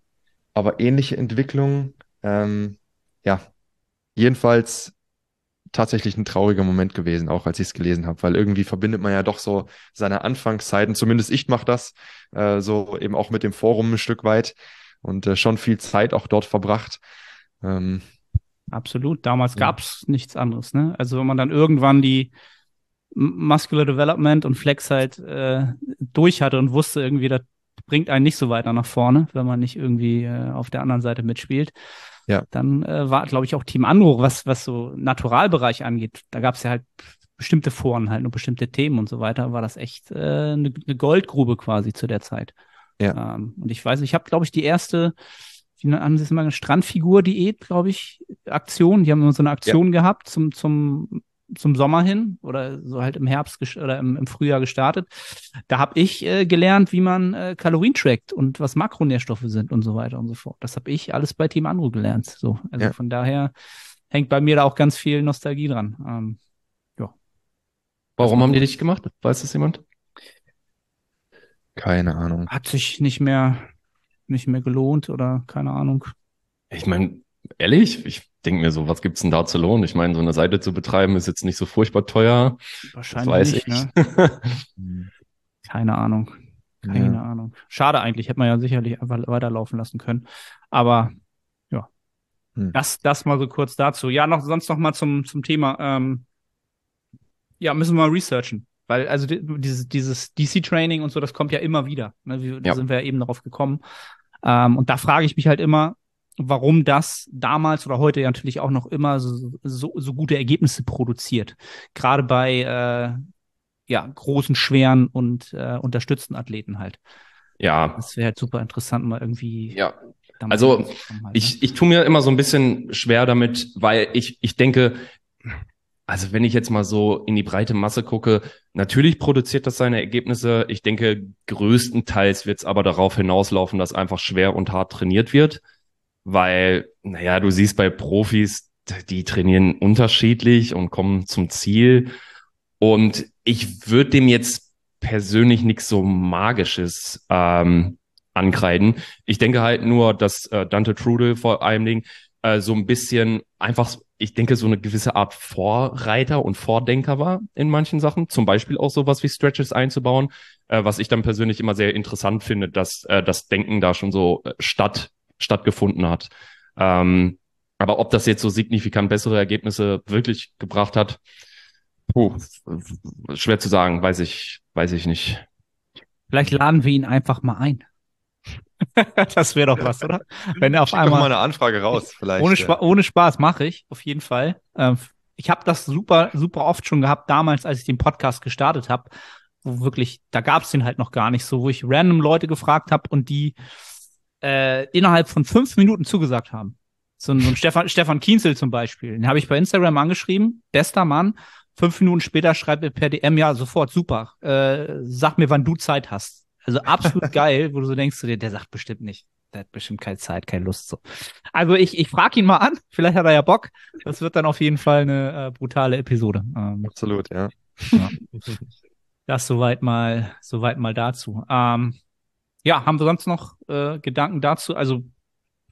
Aber ähnliche Entwicklung. Ähm, ja, jedenfalls tatsächlich ein trauriger Moment gewesen, auch als ich es gelesen habe, weil irgendwie verbindet man ja doch so seine Anfangszeiten, zumindest ich mache das, äh, so eben auch mit dem Forum ein Stück weit und äh, schon viel Zeit auch dort verbracht. Ähm, Absolut. Damals ja. gab es nichts anderes. Ne? Also wenn man dann irgendwann die Muscular Development und Flex halt äh, durch hatte und wusste irgendwie, das bringt einen nicht so weiter nach vorne, wenn man nicht irgendwie äh, auf der anderen Seite mitspielt. Ja. Dann äh, war, glaube ich, auch Team Anruch, was, was so Naturalbereich angeht. Da gab es ja halt bestimmte Foren halt und bestimmte Themen und so weiter, war das echt äh, eine, eine Goldgrube quasi zu der Zeit. Ja. Ähm, und ich weiß, ich habe, glaube ich, die erste, wie haben sie es mal, eine Strandfigur-Diät, glaube ich, Aktion. Die haben so eine Aktion ja. gehabt zum, zum zum Sommer hin oder so halt im Herbst oder im, im Frühjahr gestartet. Da habe ich äh, gelernt, wie man äh, Kalorien trackt und was Makronährstoffe sind und so weiter und so fort. Das habe ich alles bei Team Andro gelernt. So, also ja. von daher hängt bei mir da auch ganz viel Nostalgie dran. Ähm, ja. Warum haben die dich gemacht? Weiß das jemand? Keine Ahnung. Hat sich nicht mehr nicht mehr gelohnt oder keine Ahnung. Ich meine, ehrlich, ich denke mir so, was gibt's denn da zu lohnen? Ich meine, so eine Seite zu betreiben ist jetzt nicht so furchtbar teuer. Wahrscheinlich nicht, ne? Keine Ahnung. Keine ja. Ahnung. Schade eigentlich, hätte man ja sicherlich einfach weiterlaufen lassen können. Aber ja. Hm. Das, das mal so kurz dazu. Ja, noch sonst noch mal zum, zum Thema. Ähm, ja, müssen wir mal researchen. Weil, also dieses, dieses DC-Training und so, das kommt ja immer wieder. Ne? Da sind wir ja eben darauf gekommen. Ähm, und da frage ich mich halt immer, warum das damals oder heute ja natürlich auch noch immer so, so, so gute Ergebnisse produziert. Gerade bei äh, ja, großen, schweren und äh, unterstützten Athleten halt. Ja. Das wäre halt super interessant, mal irgendwie. Ja. Also halt, ich, ne? ich tue mir immer so ein bisschen schwer damit, weil ich, ich denke, also wenn ich jetzt mal so in die breite Masse gucke, natürlich produziert das seine Ergebnisse. Ich denke, größtenteils wird es aber darauf hinauslaufen, dass einfach schwer und hart trainiert wird weil, naja, du siehst bei Profis, die trainieren unterschiedlich und kommen zum Ziel. Und ich würde dem jetzt persönlich nichts so Magisches ähm, ankreiden. Ich denke halt nur, dass äh, Dante Trudel vor allem Dingen äh, so ein bisschen einfach, ich denke, so eine gewisse Art Vorreiter und Vordenker war in manchen Sachen. Zum Beispiel auch sowas wie Stretches einzubauen, äh, was ich dann persönlich immer sehr interessant finde, dass äh, das Denken da schon so äh, statt stattgefunden hat. Ähm, aber ob das jetzt so signifikant bessere Ergebnisse wirklich gebracht hat, puh, schwer zu sagen, weiß ich, weiß ich nicht. Vielleicht laden wir ihn einfach mal ein. das wäre doch was, oder? Wenn er auf Schick einmal mal eine Anfrage raus, vielleicht. Ohne, Spa ohne Spaß mache ich auf jeden Fall. Ähm, ich habe das super, super oft schon gehabt damals, als ich den Podcast gestartet habe, wo wirklich, da gab es den halt noch gar nicht so, wo ich random Leute gefragt habe und die äh, innerhalb von fünf Minuten zugesagt haben. So, ein, so ein Stefan, Stefan Kienzel zum Beispiel. Den habe ich bei Instagram angeschrieben. Bester Mann. Fünf Minuten später schreibt er per DM, ja, sofort, super. Äh, sag mir, wann du Zeit hast. Also absolut geil, wo du so denkst zu dir, der sagt bestimmt nicht. Der hat bestimmt keine Zeit, keine Lust so. Also ich, ich frage ihn mal an, vielleicht hat er ja Bock. Das wird dann auf jeden Fall eine äh, brutale Episode. Ähm, Absolut, ja. ja. Das soweit mal, soweit mal dazu. Ähm, ja, haben wir sonst noch äh, Gedanken dazu? Also,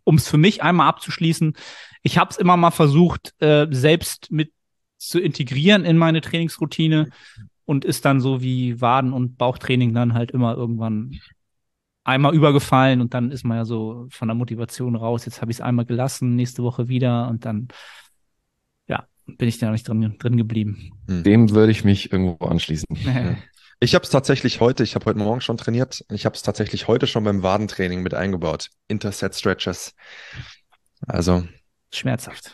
um es für mich einmal abzuschließen, ich habe es immer mal versucht, äh, selbst mit zu integrieren in meine Trainingsroutine und ist dann so wie Waden- und Bauchtraining dann halt immer irgendwann einmal übergefallen und dann ist man ja so von der Motivation raus. Jetzt habe ich es einmal gelassen, nächste Woche wieder und dann ja, bin ich da nicht drin, drin geblieben. Dem würde ich mich irgendwo anschließen. Ich habe es tatsächlich heute, ich habe heute Morgen schon trainiert, ich habe es tatsächlich heute schon beim Wadentraining mit eingebaut. Interset Stretches. Also. Schmerzhaft.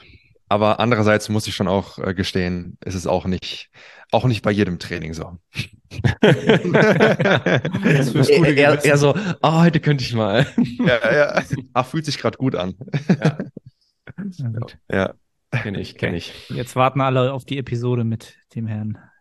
Aber andererseits muss ich schon auch äh, gestehen, ist es auch nicht, auch nicht bei jedem Training so. eher, eher so, oh, heute könnte ich mal. ja, ja. Ach, fühlt sich gerade gut an. ja. ja. Kenne ich, kenne ich. Jetzt warten alle auf die Episode mit dem Herrn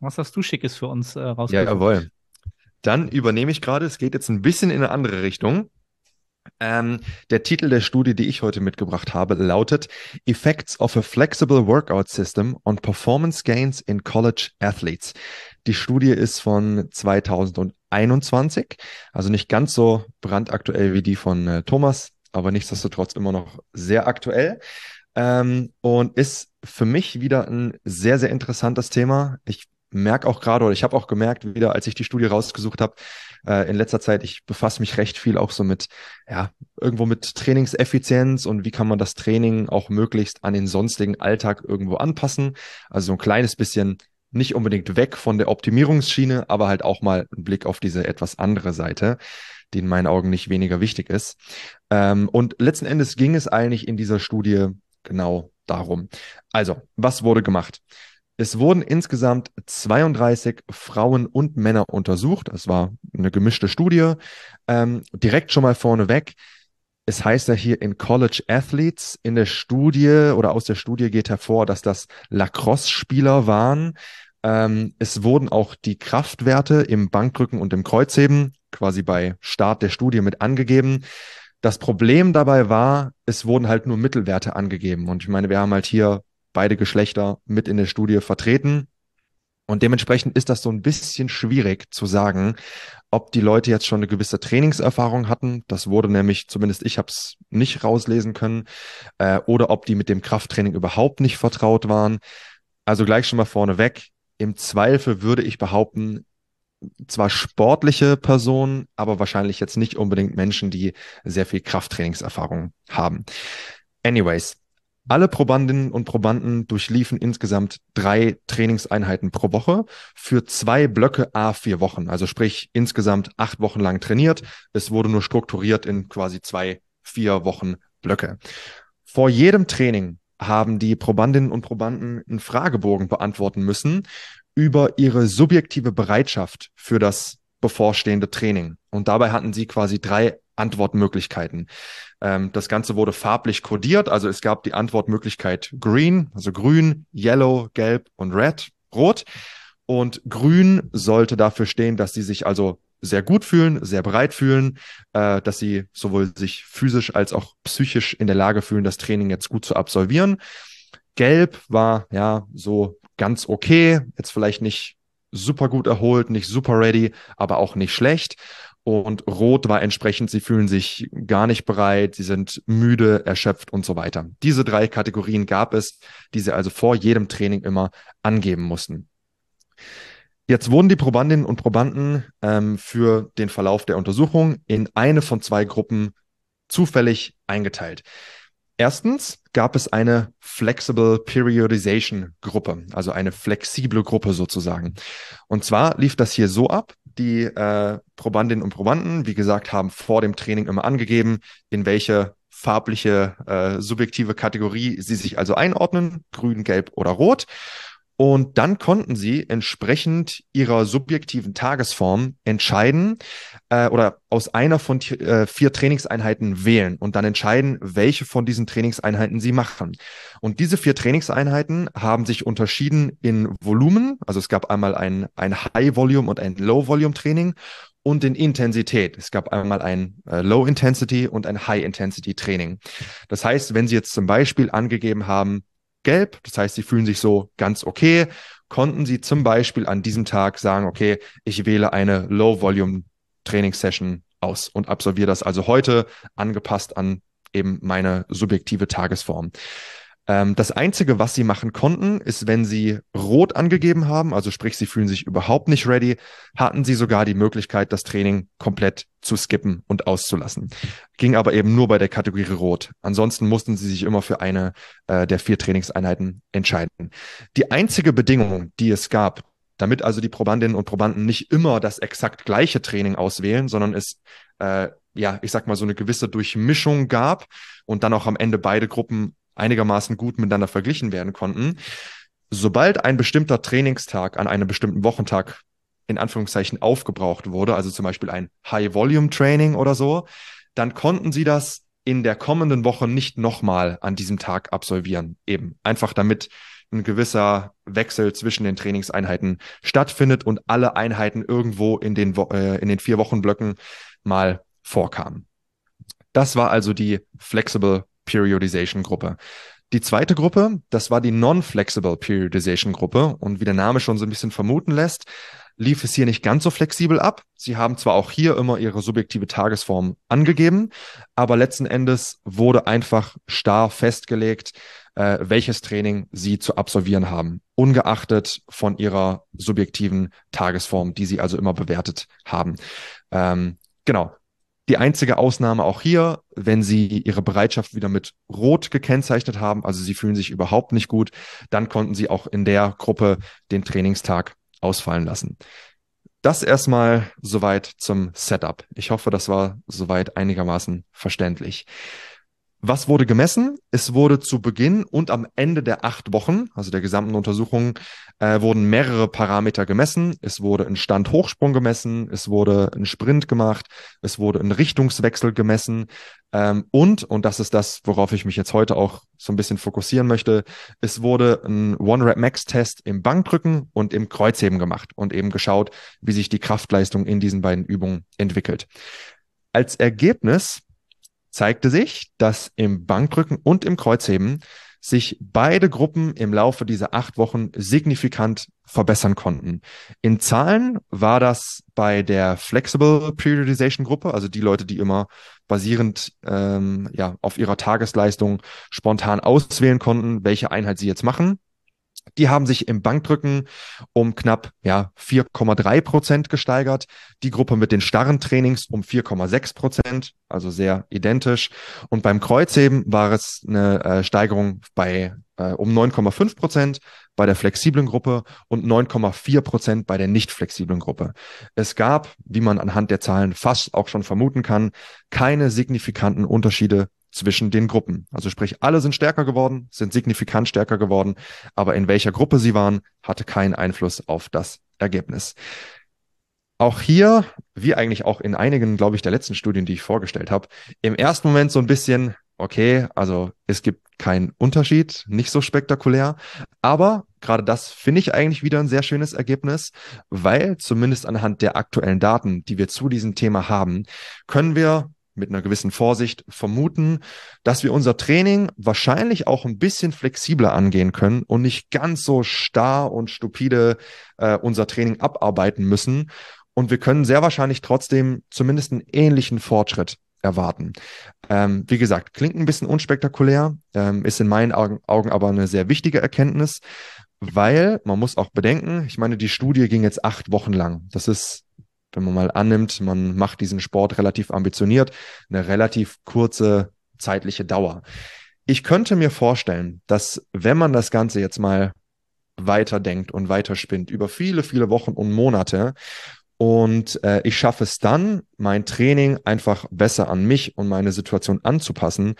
was hast du Schickes für uns äh, rausgesucht? Ja, jawohl. Dann übernehme ich gerade, es geht jetzt ein bisschen in eine andere Richtung. Ähm, der Titel der Studie, die ich heute mitgebracht habe, lautet Effects of a Flexible Workout System on Performance Gains in College Athletes. Die Studie ist von 2021, also nicht ganz so brandaktuell wie die von äh, Thomas, aber nichtsdestotrotz immer noch sehr aktuell. Ähm, und ist für mich wieder ein sehr, sehr interessantes Thema. Ich merke auch gerade, oder ich habe auch gemerkt, wieder, als ich die Studie rausgesucht habe, äh, in letzter Zeit, ich befasse mich recht viel auch so mit, ja, irgendwo mit Trainingseffizienz und wie kann man das Training auch möglichst an den sonstigen Alltag irgendwo anpassen. Also so ein kleines bisschen nicht unbedingt weg von der Optimierungsschiene, aber halt auch mal ein Blick auf diese etwas andere Seite, die in meinen Augen nicht weniger wichtig ist. Ähm, und letzten Endes ging es eigentlich in dieser Studie genau darum. Also, was wurde gemacht? Es wurden insgesamt 32 Frauen und Männer untersucht. Es war eine gemischte Studie. Ähm, direkt schon mal vorneweg. Es heißt ja hier in College Athletes. In der Studie oder aus der Studie geht hervor, dass das Lacrosse-Spieler waren. Ähm, es wurden auch die Kraftwerte im Bankdrücken und im Kreuzheben quasi bei Start der Studie mit angegeben. Das Problem dabei war, es wurden halt nur Mittelwerte angegeben. Und ich meine, wir haben halt hier beide Geschlechter mit in der Studie vertreten. Und dementsprechend ist das so ein bisschen schwierig zu sagen, ob die Leute jetzt schon eine gewisse Trainingserfahrung hatten. Das wurde nämlich, zumindest ich habe es nicht rauslesen können, äh, oder ob die mit dem Krafttraining überhaupt nicht vertraut waren. Also gleich schon mal vorneweg. Im Zweifel würde ich behaupten, zwar sportliche Personen, aber wahrscheinlich jetzt nicht unbedingt Menschen, die sehr viel Krafttrainingserfahrung haben. Anyways, alle Probandinnen und Probanden durchliefen insgesamt drei Trainingseinheiten pro Woche für zwei Blöcke a vier Wochen. Also sprich insgesamt acht Wochen lang trainiert. Es wurde nur strukturiert in quasi zwei, vier Wochen Blöcke. Vor jedem Training haben die Probandinnen und Probanden einen Fragebogen beantworten müssen über ihre subjektive Bereitschaft für das bevorstehende Training. Und dabei hatten sie quasi drei Antwortmöglichkeiten. Ähm, das Ganze wurde farblich kodiert, also es gab die Antwortmöglichkeit Green, also Grün, Yellow, Gelb und Red, Rot. Und Grün sollte dafür stehen, dass sie sich also sehr gut fühlen, sehr bereit fühlen, äh, dass sie sowohl sich physisch als auch psychisch in der Lage fühlen, das Training jetzt gut zu absolvieren. Gelb war ja so ganz okay, jetzt vielleicht nicht super gut erholt, nicht super ready, aber auch nicht schlecht. Und rot war entsprechend, sie fühlen sich gar nicht bereit, sie sind müde, erschöpft und so weiter. Diese drei Kategorien gab es, die sie also vor jedem Training immer angeben mussten. Jetzt wurden die Probandinnen und Probanden ähm, für den Verlauf der Untersuchung in eine von zwei Gruppen zufällig eingeteilt. Erstens gab es eine Flexible Periodization Gruppe, also eine flexible Gruppe sozusagen. Und zwar lief das hier so ab, die äh, Probandinnen und Probanden, wie gesagt, haben vor dem Training immer angegeben, in welche farbliche äh, subjektive Kategorie sie sich also einordnen, grün, gelb oder rot. Und dann konnten sie entsprechend ihrer subjektiven Tagesform entscheiden äh, oder aus einer von äh, vier Trainingseinheiten wählen und dann entscheiden, welche von diesen Trainingseinheiten sie machen. Und diese vier Trainingseinheiten haben sich unterschieden in Volumen. Also es gab einmal ein, ein High-Volume und ein Low-Volume-Training und in Intensität. Es gab einmal ein äh, Low-Intensity und ein High-Intensity-Training. Das heißt, wenn Sie jetzt zum Beispiel angegeben haben, gelb. Das heißt, sie fühlen sich so ganz okay. Konnten sie zum Beispiel an diesem Tag sagen, okay, ich wähle eine Low-Volume-Training-Session aus und absolviere das also heute angepasst an eben meine subjektive Tagesform. Ähm, das Einzige, was sie machen konnten, ist, wenn sie rot angegeben haben, also sprich, sie fühlen sich überhaupt nicht ready, hatten sie sogar die Möglichkeit, das Training komplett zu skippen und auszulassen. Ging aber eben nur bei der Kategorie rot. Ansonsten mussten sie sich immer für eine äh, der vier Trainingseinheiten entscheiden. Die einzige Bedingung, die es gab, Damit also die Probandinnen und Probanden nicht immer das exakt gleiche Training auswählen, sondern es, äh, ja, ich sag mal, so eine gewisse Durchmischung gab und dann auch am Ende beide Gruppen einigermaßen gut miteinander verglichen werden konnten. Sobald ein bestimmter Trainingstag an einem bestimmten Wochentag in Anführungszeichen aufgebraucht wurde, also zum Beispiel ein High-Volume-Training oder so, dann konnten sie das in der kommenden Woche nicht nochmal an diesem Tag absolvieren. Eben einfach damit ein gewisser Wechsel zwischen den Trainingseinheiten stattfindet und alle Einheiten irgendwo in den, äh, in den vier Wochenblöcken mal vorkamen. Das war also die Flexible Periodization Gruppe. Die zweite Gruppe, das war die Non-Flexible Periodization Gruppe und wie der Name schon so ein bisschen vermuten lässt, lief es hier nicht ganz so flexibel ab. Sie haben zwar auch hier immer ihre subjektive Tagesform angegeben, aber letzten Endes wurde einfach starr festgelegt, äh, welches Training sie zu absolvieren haben, ungeachtet von ihrer subjektiven Tagesform, die sie also immer bewertet haben. Ähm, genau. Die einzige Ausnahme auch hier, wenn Sie Ihre Bereitschaft wieder mit Rot gekennzeichnet haben, also Sie fühlen sich überhaupt nicht gut, dann konnten Sie auch in der Gruppe den Trainingstag ausfallen lassen. Das erstmal soweit zum Setup. Ich hoffe, das war soweit einigermaßen verständlich. Was wurde gemessen? Es wurde zu Beginn und am Ende der acht Wochen, also der gesamten Untersuchung, äh, wurden mehrere Parameter gemessen. Es wurde ein Stand-Hochsprung gemessen, es wurde ein Sprint gemacht, es wurde ein Richtungswechsel gemessen ähm, und, und das ist das, worauf ich mich jetzt heute auch so ein bisschen fokussieren möchte, es wurde ein One-Rep-Max-Test im Bankdrücken und im Kreuzheben gemacht und eben geschaut, wie sich die Kraftleistung in diesen beiden Übungen entwickelt. Als Ergebnis zeigte sich, dass im Bankdrücken und im Kreuzheben sich beide Gruppen im Laufe dieser acht Wochen signifikant verbessern konnten. In Zahlen war das bei der Flexible Periodization Gruppe, also die Leute, die immer basierend ähm, ja, auf ihrer Tagesleistung spontan auswählen konnten, welche Einheit sie jetzt machen. Die haben sich im Bankdrücken um knapp ja, 4,3 Prozent gesteigert. Die Gruppe mit den starren Trainings um 4,6 Prozent, also sehr identisch. Und beim Kreuzheben war es eine äh, Steigerung bei äh, um 9,5 Prozent bei der flexiblen Gruppe und 9,4 Prozent bei der nicht flexiblen Gruppe. Es gab, wie man anhand der Zahlen fast auch schon vermuten kann, keine signifikanten Unterschiede zwischen den Gruppen. Also sprich, alle sind stärker geworden, sind signifikant stärker geworden, aber in welcher Gruppe sie waren, hatte keinen Einfluss auf das Ergebnis. Auch hier, wie eigentlich auch in einigen, glaube ich, der letzten Studien, die ich vorgestellt habe, im ersten Moment so ein bisschen, okay, also es gibt keinen Unterschied, nicht so spektakulär, aber gerade das finde ich eigentlich wieder ein sehr schönes Ergebnis, weil zumindest anhand der aktuellen Daten, die wir zu diesem Thema haben, können wir mit einer gewissen Vorsicht vermuten, dass wir unser Training wahrscheinlich auch ein bisschen flexibler angehen können und nicht ganz so starr und stupide äh, unser Training abarbeiten müssen. Und wir können sehr wahrscheinlich trotzdem zumindest einen ähnlichen Fortschritt erwarten. Ähm, wie gesagt, klingt ein bisschen unspektakulär, ähm, ist in meinen Augen, Augen aber eine sehr wichtige Erkenntnis, weil man muss auch bedenken, ich meine, die Studie ging jetzt acht Wochen lang. Das ist wenn man mal annimmt, man macht diesen Sport relativ ambitioniert, eine relativ kurze zeitliche Dauer. Ich könnte mir vorstellen, dass wenn man das Ganze jetzt mal weiterdenkt und weiterspinnt über viele, viele Wochen und Monate und äh, ich schaffe es dann, mein Training einfach besser an mich und meine Situation anzupassen,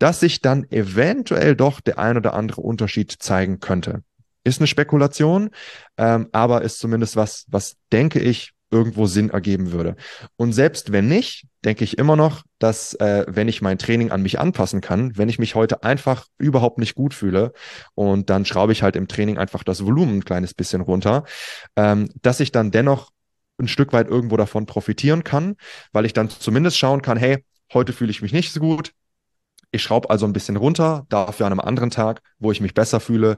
dass sich dann eventuell doch der ein oder andere Unterschied zeigen könnte. Ist eine Spekulation, ähm, aber ist zumindest was, was denke ich, irgendwo Sinn ergeben würde. Und selbst wenn nicht, denke ich immer noch, dass äh, wenn ich mein Training an mich anpassen kann, wenn ich mich heute einfach überhaupt nicht gut fühle und dann schraube ich halt im Training einfach das Volumen ein kleines bisschen runter, ähm, dass ich dann dennoch ein Stück weit irgendwo davon profitieren kann, weil ich dann zumindest schauen kann, hey, heute fühle ich mich nicht so gut. Ich schraube also ein bisschen runter, dafür an einem anderen Tag, wo ich mich besser fühle,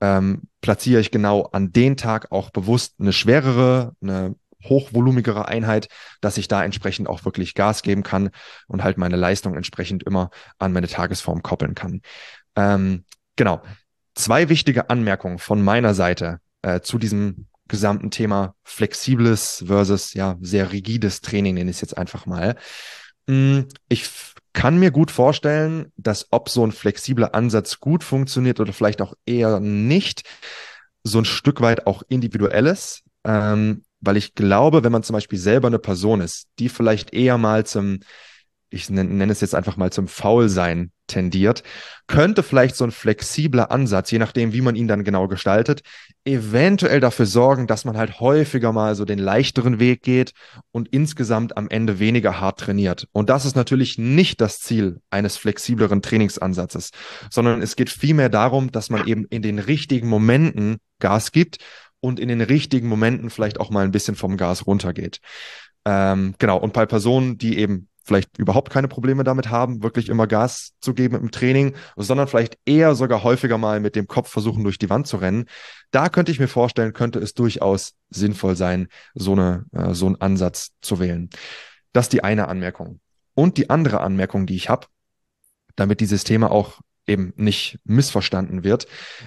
ähm, platziere ich genau an den Tag auch bewusst eine schwerere, eine hochvolumigere Einheit, dass ich da entsprechend auch wirklich Gas geben kann und halt meine Leistung entsprechend immer an meine Tagesform koppeln kann. Ähm, genau. Zwei wichtige Anmerkungen von meiner Seite äh, zu diesem gesamten Thema flexibles versus ja sehr rigides Training nenne ich es jetzt einfach mal. Mm, ich kann mir gut vorstellen, dass ob so ein flexibler Ansatz gut funktioniert oder vielleicht auch eher nicht, so ein Stück weit auch individuelles, ähm, weil ich glaube, wenn man zum Beispiel selber eine Person ist, die vielleicht eher mal zum ich nenne, es jetzt einfach mal zum Faulsein tendiert, könnte vielleicht so ein flexibler Ansatz, je nachdem, wie man ihn dann genau gestaltet, eventuell dafür sorgen, dass man halt häufiger mal so den leichteren Weg geht und insgesamt am Ende weniger hart trainiert. Und das ist natürlich nicht das Ziel eines flexibleren Trainingsansatzes, sondern es geht vielmehr darum, dass man eben in den richtigen Momenten Gas gibt und in den richtigen Momenten vielleicht auch mal ein bisschen vom Gas runtergeht. Ähm, genau, und bei Personen, die eben vielleicht überhaupt keine Probleme damit haben, wirklich immer Gas zu geben im Training, sondern vielleicht eher sogar häufiger mal mit dem Kopf versuchen, durch die Wand zu rennen. Da könnte ich mir vorstellen, könnte es durchaus sinnvoll sein, so, eine, äh, so einen Ansatz zu wählen. Das ist die eine Anmerkung. Und die andere Anmerkung, die ich habe, damit dieses Thema auch eben nicht missverstanden wird.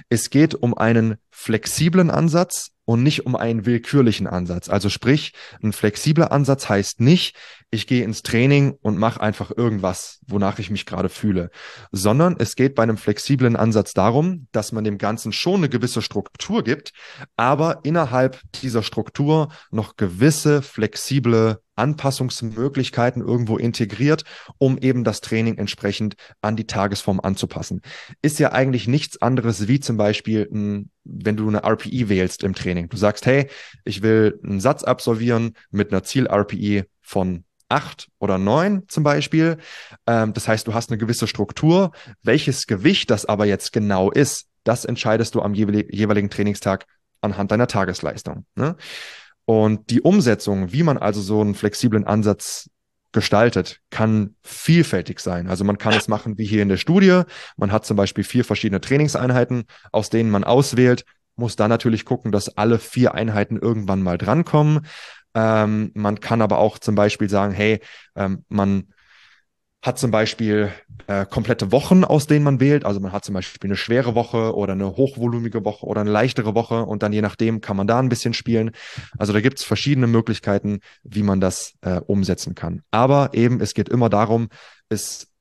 Es geht um einen flexiblen Ansatz und nicht um einen willkürlichen Ansatz. Also sprich, ein flexibler Ansatz heißt nicht, ich gehe ins Training und mache einfach irgendwas, wonach ich mich gerade fühle, sondern es geht bei einem flexiblen Ansatz darum, dass man dem Ganzen schon eine gewisse Struktur gibt, aber innerhalb dieser Struktur noch gewisse flexible Anpassungsmöglichkeiten irgendwo integriert, um eben das Training entsprechend an die Tagesform anzupassen. Ist ja eigentlich nichts anderes wie zum Beispiel, wenn du eine RPI wählst im Training. Du sagst, hey, ich will einen Satz absolvieren mit einer Ziel-RPI von acht oder neun zum Beispiel. Ähm, das heißt, du hast eine gewisse Struktur. Welches Gewicht das aber jetzt genau ist, das entscheidest du am jeweiligen Trainingstag anhand deiner Tagesleistung. Ne? Und die Umsetzung, wie man also so einen flexiblen Ansatz gestaltet, kann vielfältig sein. Also man kann es machen wie hier in der Studie. Man hat zum Beispiel vier verschiedene Trainingseinheiten, aus denen man auswählt, muss dann natürlich gucken, dass alle vier Einheiten irgendwann mal drankommen. Ähm, man kann aber auch zum Beispiel sagen, hey, ähm, man hat zum Beispiel äh, komplette Wochen, aus denen man wählt. Also man hat zum Beispiel eine schwere Woche oder eine hochvolumige Woche oder eine leichtere Woche und dann je nachdem kann man da ein bisschen spielen. Also da gibt es verschiedene Möglichkeiten, wie man das äh, umsetzen kann. Aber eben, es geht immer darum, es,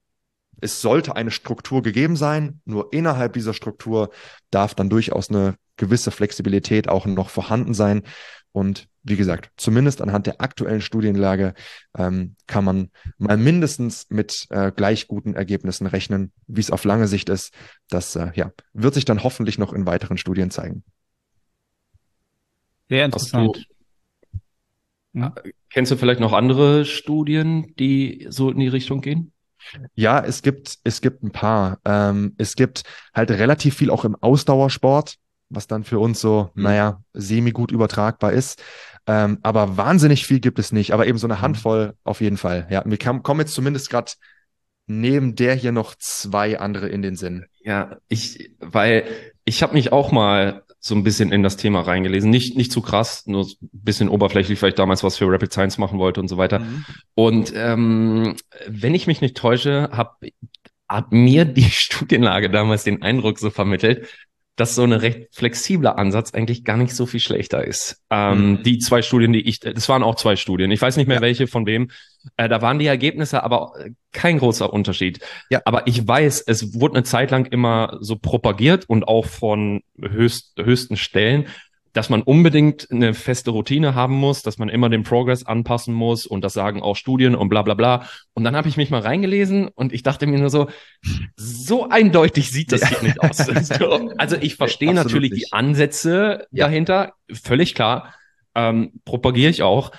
es sollte eine Struktur gegeben sein, nur innerhalb dieser Struktur darf dann durchaus eine gewisse Flexibilität auch noch vorhanden sein. Und wie gesagt, zumindest anhand der aktuellen Studienlage ähm, kann man mal mindestens mit äh, gleich guten Ergebnissen rechnen, wie es auf lange Sicht ist. Das äh, ja, wird sich dann hoffentlich noch in weiteren Studien zeigen. Sehr interessant. Du, ja. Kennst du vielleicht noch andere Studien, die so in die Richtung gehen? Ja, es gibt, es gibt ein paar. Ähm, es gibt halt relativ viel auch im Ausdauersport was dann für uns so, mhm. naja, semi-gut übertragbar ist. Ähm, aber wahnsinnig viel gibt es nicht, aber eben so eine mhm. Handvoll auf jeden Fall. Ja, mir kam, kommen jetzt zumindest gerade neben der hier noch zwei andere in den Sinn. Ja, ich, weil ich habe mich auch mal so ein bisschen in das Thema reingelesen. Nicht, nicht zu krass, nur ein bisschen oberflächlich, weil ich damals was für Rapid Science machen wollte und so weiter. Mhm. Und ähm, wenn ich mich nicht täusche, habe hat mir die Studienlage damals den Eindruck so vermittelt, dass so ein recht flexibler Ansatz eigentlich gar nicht so viel schlechter ist. Ähm, mhm. Die zwei Studien, die ich, das waren auch zwei Studien. Ich weiß nicht mehr ja. welche von wem. Äh, da waren die Ergebnisse aber kein großer Unterschied. Ja. Aber ich weiß, es wurde eine Zeit lang immer so propagiert und auch von höchst, höchsten Stellen, dass man unbedingt eine feste Routine haben muss, dass man immer den Progress anpassen muss und das sagen auch Studien und bla bla bla. Und dann habe ich mich mal reingelesen und ich dachte mir nur so, so eindeutig sieht das hier nicht aus. also ich verstehe natürlich nicht. die Ansätze ja. dahinter, völlig klar, ähm, propagiere ich auch.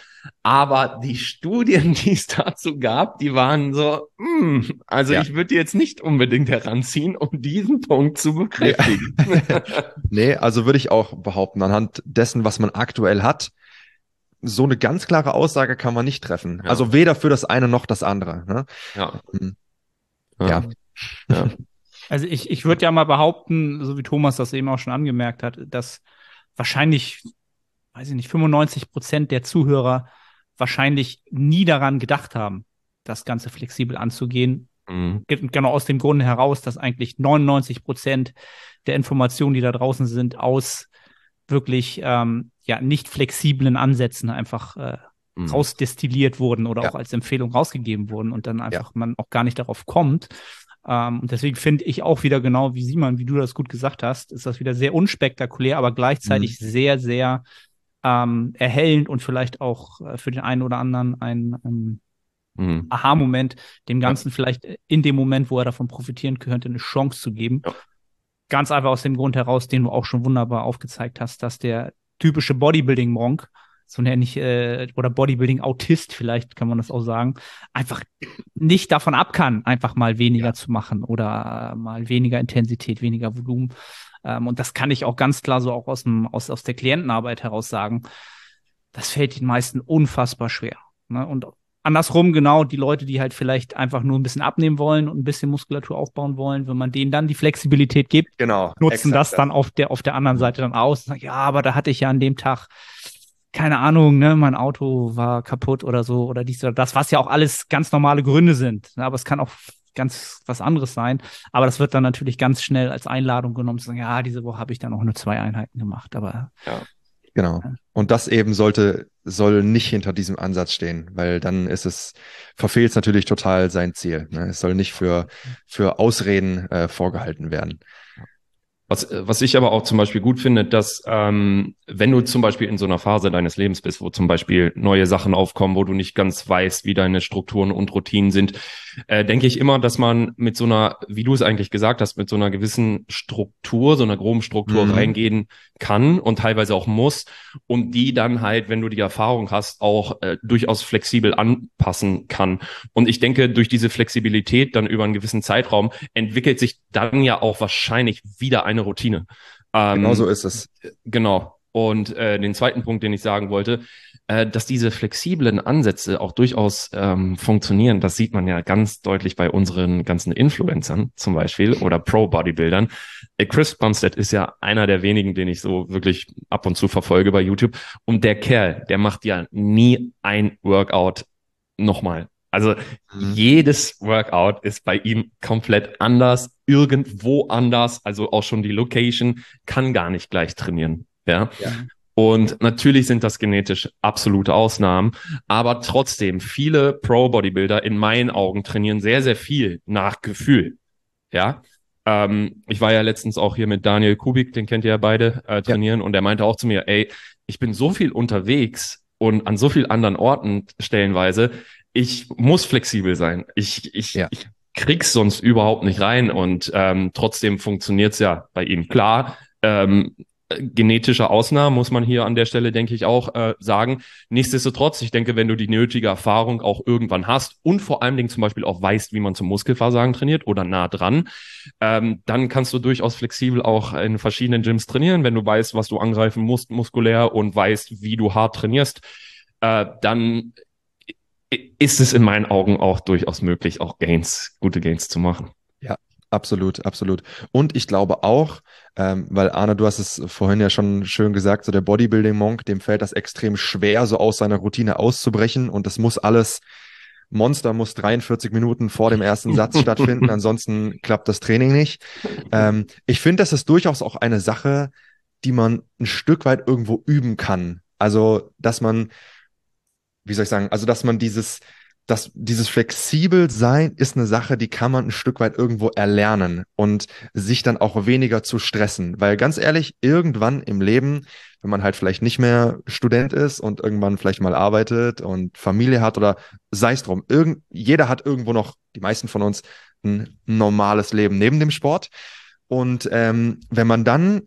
Aber die Studien, die es dazu gab, die waren so, mh, hm, also ja. ich würde jetzt nicht unbedingt heranziehen, um diesen Punkt zu bekräftigen. nee, also würde ich auch behaupten, anhand dessen, was man aktuell hat, so eine ganz klare Aussage kann man nicht treffen. Ja. Also weder für das eine noch das andere. Ne? Ja. Hm. ja. ja. Also ich, ich würde ja mal behaupten, so wie Thomas das eben auch schon angemerkt hat, dass wahrscheinlich weiß ich nicht, 95 Prozent der Zuhörer wahrscheinlich nie daran gedacht haben, das Ganze flexibel anzugehen. Mhm. Genau aus dem Grunde heraus, dass eigentlich 99 Prozent der Informationen, die da draußen sind, aus wirklich ähm, ja nicht flexiblen Ansätzen einfach äh, mhm. rausdestilliert wurden oder ja. auch als Empfehlung rausgegeben wurden und dann einfach ja. man auch gar nicht darauf kommt, Ähm, und deswegen finde ich auch wieder genau wie Simon, wie du das gut gesagt hast, ist das wieder sehr unspektakulär, aber gleichzeitig mhm. sehr, sehr ähm, erhellend und vielleicht auch äh, für den einen oder anderen ein, ein mhm. Aha-Moment, dem Ganzen ja. vielleicht in dem Moment, wo er davon profitieren könnte, eine Chance zu geben. Ja. Ganz einfach aus dem Grund heraus, den du auch schon wunderbar aufgezeigt hast, dass der typische Bodybuilding-Monk, so nenne ich, äh, oder Bodybuilding-Autist vielleicht kann man das auch sagen, einfach nicht davon ab kann, einfach mal weniger ja. zu machen oder mal weniger Intensität, weniger Volumen. Ähm, und das kann ich auch ganz klar so auch aus, dem, aus, aus der Klientenarbeit heraus sagen. Das fällt den meisten unfassbar schwer. Ne? Und andersrum genau die Leute, die halt vielleicht einfach nur ein bisschen abnehmen wollen und ein bisschen Muskulatur aufbauen wollen, wenn man denen dann die Flexibilität gibt, genau, nutzen das dann auf der auf der anderen Seite dann aus. Sagen, ja, aber da hatte ich ja an dem Tag keine Ahnung, ne, mein Auto war kaputt oder so oder dies oder das, was ja auch alles ganz normale Gründe sind. Aber es kann auch ganz was anderes sein. Aber das wird dann natürlich ganz schnell als Einladung genommen zu sagen, ja, diese Woche habe ich dann auch nur zwei Einheiten gemacht. Aber ja. Genau. Und das eben sollte, soll nicht hinter diesem Ansatz stehen, weil dann ist es, verfehlt es natürlich total sein Ziel. Ne? Es soll nicht für, für Ausreden äh, vorgehalten werden. Was, was ich aber auch zum Beispiel gut finde, dass ähm, wenn du zum Beispiel in so einer Phase deines Lebens bist, wo zum Beispiel neue Sachen aufkommen, wo du nicht ganz weißt, wie deine Strukturen und Routinen sind, äh, denke ich immer, dass man mit so einer, wie du es eigentlich gesagt hast, mit so einer gewissen Struktur, so einer groben Struktur mhm. reingehen kann und teilweise auch muss und die dann halt, wenn du die Erfahrung hast, auch äh, durchaus flexibel anpassen kann. Und ich denke, durch diese Flexibilität dann über einen gewissen Zeitraum entwickelt sich dann ja auch wahrscheinlich wieder eine Routine. Ähm, genau so ist es. Genau. Und äh, den zweiten Punkt, den ich sagen wollte, äh, dass diese flexiblen Ansätze auch durchaus ähm, funktionieren. Das sieht man ja ganz deutlich bei unseren ganzen Influencern zum Beispiel oder Pro-Bodybuildern. Äh, Chris Bumstead ist ja einer der wenigen, den ich so wirklich ab und zu verfolge bei YouTube. Und der Kerl, der macht ja nie ein Workout nochmal. Also mhm. jedes Workout ist bei ihm komplett anders, irgendwo anders. Also auch schon die Location kann gar nicht gleich trainieren. Ja. ja. Und natürlich sind das genetisch absolute Ausnahmen, aber trotzdem, viele Pro-Bodybuilder in meinen Augen trainieren sehr, sehr viel nach Gefühl. Ja. Ähm, ich war ja letztens auch hier mit Daniel Kubik, den kennt ihr ja beide, äh, trainieren, ja. und er meinte auch zu mir, ey, ich bin so viel unterwegs und an so vielen anderen Orten stellenweise, ich muss flexibel sein. Ich, ich, ja. ich krieg's sonst überhaupt nicht rein und ähm, trotzdem funktioniert's ja bei ihm. Klar, ähm, genetische Ausnahmen, muss man hier an der Stelle, denke ich, auch äh, sagen. Nichtsdestotrotz, ich denke, wenn du die nötige Erfahrung auch irgendwann hast und vor allen Dingen zum Beispiel auch weißt, wie man zum Muskelversagen trainiert oder nah dran, ähm, dann kannst du durchaus flexibel auch in verschiedenen Gyms trainieren. Wenn du weißt, was du angreifen musst muskulär und weißt, wie du hart trainierst, äh, dann ist es in meinen Augen auch durchaus möglich, auch Gains, gute Gains zu machen. Absolut, absolut. Und ich glaube auch, ähm, weil Arne, du hast es vorhin ja schon schön gesagt, so der Bodybuilding-Monk, dem fällt das extrem schwer, so aus seiner Routine auszubrechen und das muss alles, Monster muss 43 Minuten vor dem ersten Satz stattfinden, ansonsten klappt das Training nicht. Ähm, ich finde, das ist durchaus auch eine Sache, die man ein Stück weit irgendwo üben kann. Also, dass man, wie soll ich sagen, also, dass man dieses, dass dieses flexibel sein ist eine Sache, die kann man ein Stück weit irgendwo erlernen und sich dann auch weniger zu stressen. Weil ganz ehrlich, irgendwann im Leben, wenn man halt vielleicht nicht mehr Student ist und irgendwann vielleicht mal arbeitet und Familie hat oder sei es drum, irgend, jeder hat irgendwo noch, die meisten von uns, ein normales Leben neben dem Sport. Und ähm, wenn man dann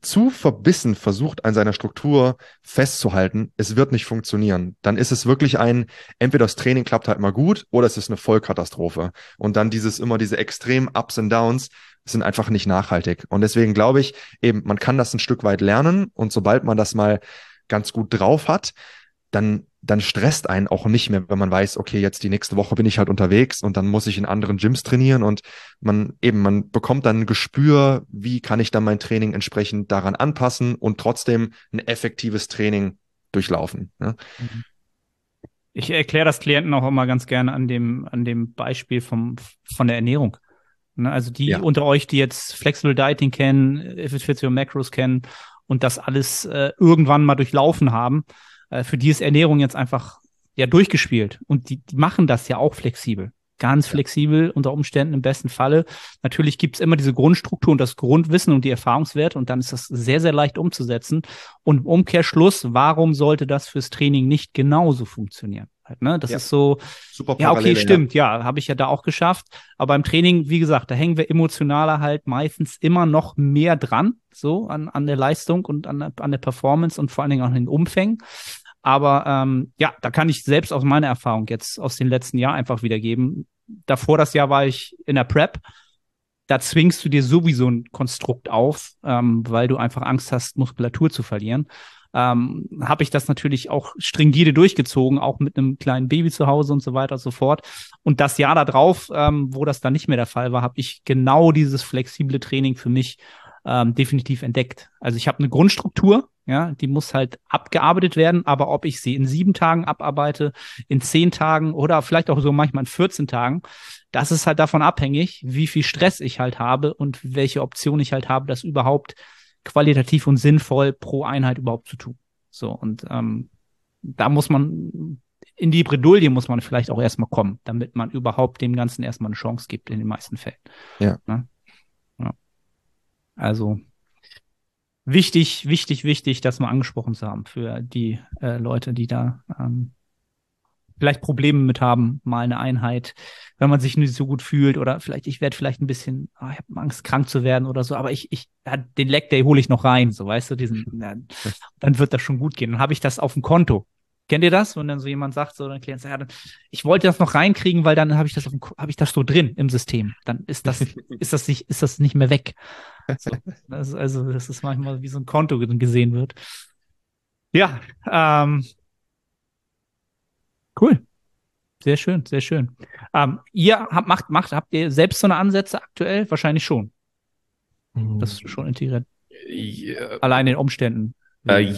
zu verbissen versucht, an seiner Struktur festzuhalten, es wird nicht funktionieren. Dann ist es wirklich ein, entweder das Training klappt halt mal gut oder es ist eine Vollkatastrophe. Und dann dieses immer diese extremen Ups und Downs sind einfach nicht nachhaltig. Und deswegen glaube ich eben, man kann das ein Stück weit lernen und sobald man das mal ganz gut drauf hat, dann dann stresst einen auch nicht mehr, wenn man weiß, okay, jetzt die nächste Woche bin ich halt unterwegs und dann muss ich in anderen Gyms trainieren und man eben, man bekommt dann ein Gespür, wie kann ich dann mein Training entsprechend daran anpassen und trotzdem ein effektives Training durchlaufen. Ne? Mhm. Ich erkläre das Klienten auch immer ganz gerne an dem, an dem Beispiel vom, von der Ernährung. Ne? Also die ja. unter euch, die jetzt Flexible Dieting kennen, If It Fits Your Macros kennen und das alles äh, irgendwann mal durchlaufen haben, äh, für die ist Ernährung jetzt einfach ja durchgespielt und die, die machen das ja auch flexibel. Ganz flexibel unter Umständen im besten Falle. Natürlich gibt's immer diese Grundstruktur und das Grundwissen und die Erfahrungswerte und dann ist das sehr, sehr leicht umzusetzen. Und im Umkehrschluss, warum sollte das fürs Training nicht genauso funktionieren? Halt, ne? Das Ja. ist so, Super ja, okay, stimmt, ja, habe ich ja da auch geschafft. Aber beim Training, wie gesagt, da hängen wir emotionaler halt meistens immer noch mehr dran, so an, an der Leistung und an, der- an der Performance und vor allen Dingen auch an den Umfängen. Aber ähm, ja, da kann ich selbst aus meiner Erfahrung jetzt aus den letzten Jahren einfach wiedergeben. Davor das Jahr war ich in der Prep. Da zwingst du dir sowieso ein Konstrukt auf, ähm, weil du einfach Angst hast, Muskulatur zu verlieren ähm, habe ich das natürlich auch stringide durchgezogen, auch mit einem kleinen Baby zu Hause und so weiter und so fort. Und das Jahr darauf, ähm, wo das dann nicht mehr der Fall war, habe ich genau dieses flexible Training für mich ähm, definitiv entdeckt. Also ich habe eine Grundstruktur, ja, die muss halt abgearbeitet werden, aber ob ich sie in sieben Tagen abarbeite, in zehn Tagen oder vielleicht auch so manchmal in 14 Tagen, das ist halt davon abhängig, wie viel Stress ich halt habe und welche Option ich halt habe, das überhaupt qualitativ und sinnvoll pro Einheit überhaupt zu tun. So, und ähm, da muss man, in die Bredouille muss man vielleicht auch erstmal kommen, damit man überhaupt dem Ganzen erstmal eine Chance gibt in den meisten Fällen. Ja. Ne? ja. Also wichtig, wichtig, wichtig, das mal angesprochen zu haben für die äh, Leute, die da ähm, vielleicht Probleme mit haben, mal eine Einheit, wenn man sich nicht so gut fühlt oder vielleicht, ich werde vielleicht ein bisschen, ah, ich habe Angst, krank zu werden oder so, aber ich, ich, ja, den Leg Day hole ich noch rein, so weißt du, diesen, ja, dann wird das schon gut gehen. Dann habe ich das auf dem Konto. Kennt ihr das? Wenn dann so jemand sagt, so dann Klient sagt, ja, dann, ich wollte das noch reinkriegen, weil dann habe ich das auf dem, habe ich das so drin im System. Dann ist das, ist das nicht, ist das nicht mehr weg. So, das ist also, das ist manchmal wie so ein Konto gesehen wird. Ja, ähm, cool. Sehr schön, sehr schön. Ähm, ihr habt, macht, macht, habt ihr selbst so eine Ansätze aktuell? Wahrscheinlich schon. Das ist schon integriert. Ja, Allein in Umständen. Äh,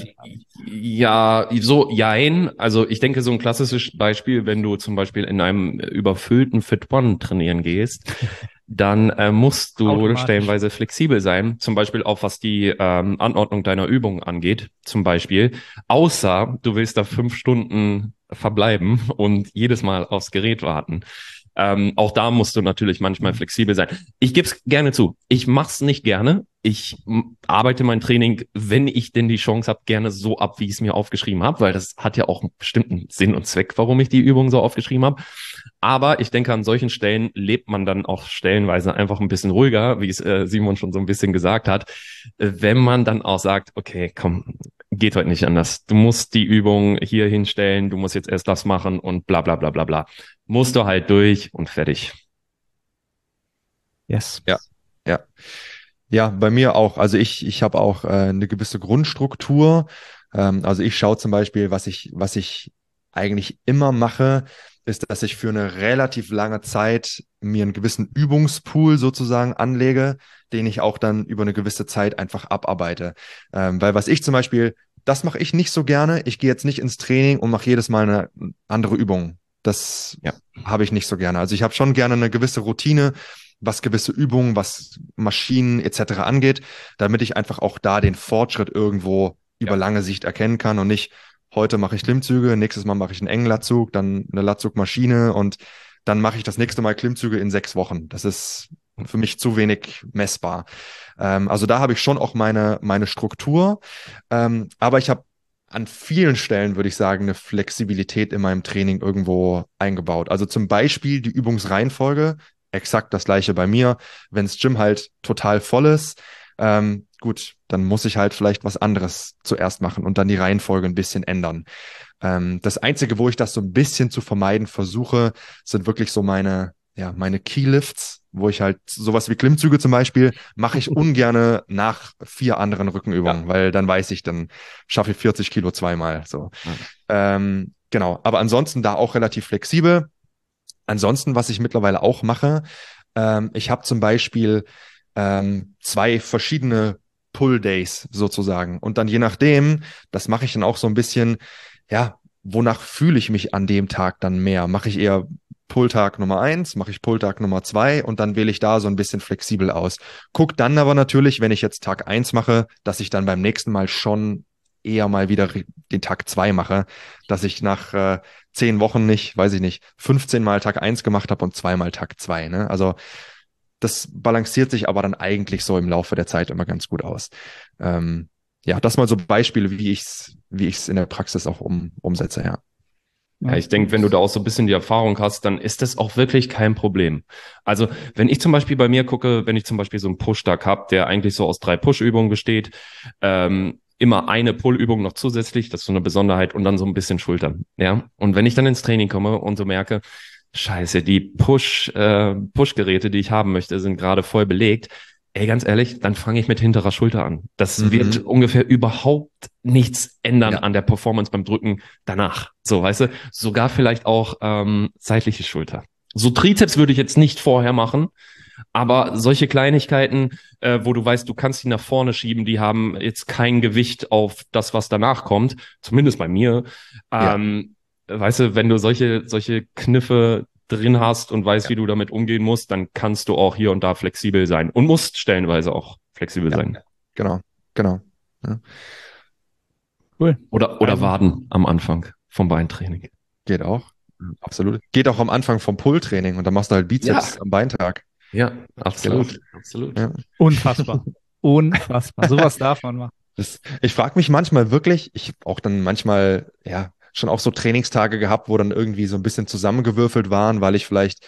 ja, so, jein. Also ich denke, so ein klassisches Beispiel, wenn du zum Beispiel in einem überfüllten Fit One trainieren gehst, dann äh, musst du stellenweise flexibel sein, zum Beispiel auch was die ähm, Anordnung deiner Übungen angeht, zum Beispiel. Außer du willst da fünf Stunden verbleiben und jedes Mal aufs Gerät warten. Ähm, auch da musst du natürlich manchmal flexibel sein. Ich gebe es gerne zu. Ich mache es nicht gerne. Ich arbeite mein Training, wenn ich denn die Chance habe, gerne so ab, wie ich es mir aufgeschrieben habe, weil das hat ja auch einen bestimmten Sinn und Zweck, warum ich die Übung so aufgeschrieben habe. Aber ich denke, an solchen Stellen lebt man dann auch stellenweise einfach ein bisschen ruhiger, wie es äh, Simon schon so ein bisschen gesagt hat, äh, wenn man dann auch sagt, okay, komm, geht heute nicht anders. Du musst die Übung hier hinstellen, du musst jetzt erst das machen und bla bla bla bla bla. Musst du halt durch und fertig. Yes. Ja, bei mir auch. Also ich, ich habe auch äh, eine gewisse Grundstruktur. Ähm, also ich schaue zum Beispiel, was ich, was ich eigentlich immer mache, ist, dass ich für eine relativ lange Zeit mir einen gewissen Übungspool sozusagen anlege, den ich auch dann über eine gewisse Zeit einfach abarbeite. Ähm, weil was ich zum Beispiel, das mache ich nicht so gerne. Ich gehe jetzt nicht ins Training und mache jedes Mal eine andere Übung. Das Ja. habe ich nicht so gerne. Also ich habe schon gerne eine gewisse Routine, was gewisse Übungen, was Maschinen etc. angeht, damit ich einfach auch da den Fortschritt irgendwo über Ja. lange Sicht erkennen kann und nicht, heute mache ich Klimmzüge, nächstes Mal mache ich einen engen Latzug, dann eine Latzugmaschine und dann mache ich das nächste Mal Klimmzüge in sechs Wochen. Das ist für mich zu wenig messbar. Ähm, also da habe ich schon auch meine, meine Struktur, ähm, aber ich habe an vielen Stellen, würde ich sagen, eine Flexibilität in meinem Training irgendwo eingebaut. Also zum Beispiel die Übungsreihenfolge, exakt das gleiche bei mir. Wenn das Gym halt total voll ist, ähm, gut, dann muss ich halt vielleicht was anderes zuerst machen und dann die Reihenfolge ein bisschen ändern. Ähm, das Einzige, wo ich das so ein bisschen zu vermeiden versuche, sind wirklich so meine, ja, meine Keylifts, wo ich halt sowas wie Klimmzüge zum Beispiel mache ich ungerne nach vier anderen Rückenübungen, weil dann weiß ich, dann schaffe ich 40 Kilo zweimal. So. Ähm, genau, aber ansonsten da auch relativ flexibel. Ansonsten, was ich mittlerweile auch mache, ähm, ich habe zum Beispiel ähm, zwei verschiedene Pull-Days sozusagen. Und dann je nachdem, das mache ich dann auch so ein bisschen, ja, wonach fühle ich mich an dem Tag dann mehr? Mache ich eher Pulltag Nummer eins, mache ich Pulltag Nummer zwei und dann wähle ich da so ein bisschen flexibel aus. Guck dann aber natürlich, wenn ich jetzt Tag eins mache, dass ich dann beim nächsten Mal schon eher mal wieder den Tag zwei mache, dass ich nach äh, zehn Wochen nicht, weiß ich nicht, 15 Mal Tag eins gemacht habe und zweimal Tag zwei. Ne? Also das balanciert sich aber dann eigentlich so im Laufe der Zeit immer ganz gut aus. Ähm, ja, das mal so Beispiele, wie ich es wie ich's in der Praxis auch um, umsetze, ja. Ja, ich denke, wenn du da auch so ein bisschen die Erfahrung hast, dann ist das auch wirklich kein Problem. Also, wenn ich zum Beispiel bei mir gucke, wenn ich zum Beispiel so einen Push-Tag habe, der eigentlich so aus drei Push-Übungen besteht, ähm, immer eine Pull-Übung noch zusätzlich, das ist so eine Besonderheit, und dann so ein bisschen Schultern. Ja. Und wenn ich dann ins Training komme und so merke, Scheiße, die Push, äh, Push-Geräte, die ich haben möchte, sind gerade voll belegt. Ey, ganz ehrlich, dann fange ich mit hinterer Schulter an. Das mhm. wird ungefähr überhaupt nichts ändern ja. an der Performance beim Drücken danach. So, weißt du, sogar vielleicht auch ähm, seitliche Schulter. So Trizeps würde ich jetzt nicht vorher machen, aber solche Kleinigkeiten, äh, wo du weißt, du kannst die nach vorne schieben, die haben jetzt kein Gewicht auf das, was danach kommt, zumindest bei mir. Ähm, ja. Weißt du, wenn du solche, solche Kniffe drin hast und weißt, ja. wie du damit umgehen musst, dann kannst du auch hier und da flexibel sein und musst stellenweise auch flexibel ja. sein. Genau, genau. Ja. Cool. Oder, oder also, Waden am Anfang vom Beintraining. Geht auch. Absolut. Geht auch am Anfang vom Pull-Training und dann machst du halt Bizeps am Beintag. Ja, absolut. Absolut. Ja. Unfassbar. Unfassbar. Sowas darf man machen. Das, ich frage mich manchmal wirklich, ich auch dann manchmal, ja, schon auch so Trainingstage gehabt, wo dann irgendwie so ein bisschen zusammengewürfelt waren, weil ich vielleicht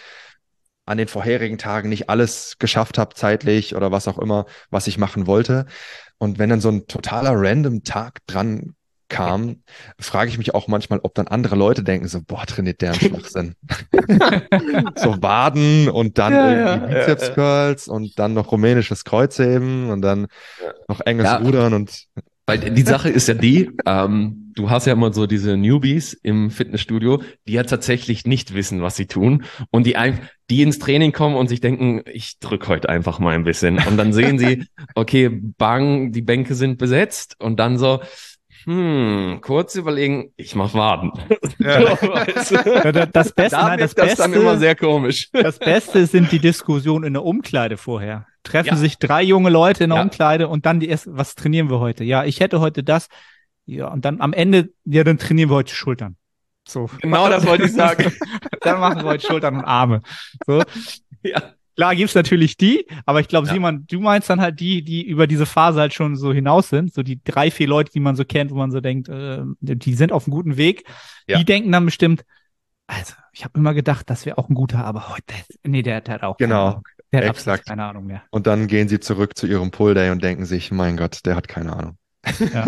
an den vorherigen Tagen nicht alles geschafft habe zeitlich oder was auch immer, was ich machen wollte. Und wenn dann so ein totaler random Tag dran kam, frage ich mich auch manchmal, ob dann andere Leute denken, so, boah, trainiert der einen Schwachsinn. so Waden und dann ja, irgendwie ja, Bizeps Curls ja, und dann noch rumänisches Kreuzheben und dann noch enges Rudern und weil die Sache ist ja die, ähm, du hast ja immer so diese Newbies im Fitnessstudio, die ja tatsächlich nicht wissen, was sie tun und die ein, die ins Training kommen und sich denken, ich drück heute einfach mal ein bisschen und dann sehen sie, okay, bang, die Bänke sind besetzt und dann so, hm, kurz überlegen, ich mach Waden. Ja. das Beste, da nein, das, das Beste, dann immer sehr komisch. Das Beste sind die Diskussionen in der Umkleide vorher. Treffen ja. sich drei junge Leute in der ja. Umkleide und dann die erste, was trainieren wir heute? Ja, ich hätte heute das. Ja, und dann am Ende, ja, dann trainieren wir heute Schultern. So. Genau das wollte ich sagen. dann machen wir heute Schultern und Arme. So. Ja. Klar gibt's natürlich die, aber ich glaube, ja. Simon, du meinst dann halt die, die über diese Phase halt schon so hinaus sind, so die drei, vier Leute, die man so kennt, wo man so denkt, äh, die sind auf einem guten Weg. Ja. Die denken dann bestimmt, also ich habe immer gedacht, das wäre auch ein guter, aber heute, nee, der, der hat auch genau, der hat exakt. keine Ahnung mehr. Und dann gehen sie zurück zu ihrem Pull Day und denken sich, mein Gott, der hat keine Ahnung. Ja.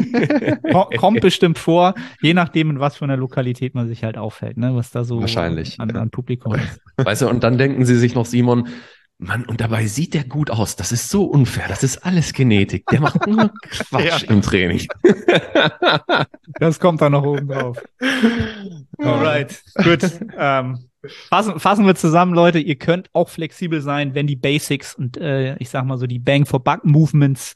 Kommt bestimmt vor, je nachdem, in was für einer Lokalität man sich halt aufhält, ne? was da so Wahrscheinlich, an, an Publikum ist. Weißt du, und dann denken sie sich noch, Simon, Mann, und dabei sieht der gut aus. Das ist so unfair. Das ist alles Genetik. Der macht nur Quatsch ja. im Training. das kommt dann noch oben drauf. Alright, gut. Ähm, fassen, fassen wir zusammen, Leute. Ihr könnt auch flexibel sein, wenn die Basics und äh, ich sag mal so die Bang for Buck Movements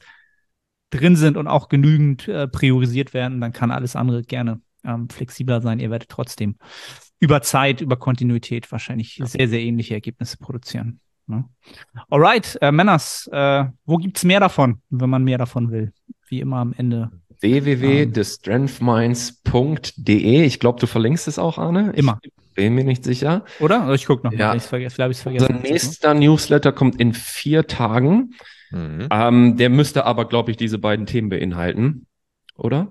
drin sind und auch genügend äh, priorisiert werden, dann kann alles andere gerne ähm, flexibler sein. Ihr werdet trotzdem über Zeit, über Kontinuität wahrscheinlich sehr, sehr ähnliche Ergebnisse produzieren. Ne? Alright, äh, Männers, äh, wo gibt's mehr davon, wenn man mehr davon will? Wie immer am Ende. www.thestrengthminds.de. Ich glaube, du verlinkst es auch, Arne. Immer. Ich bin mir nicht sicher. Oder? Ich gucke noch ja. mal. Ich vergesse, glaube, ich vergessen. Unser nächster Newsletter kommt in vier Tagen. Mhm. Ähm, der müsste aber, glaube ich, diese beiden Themen beinhalten. Oder?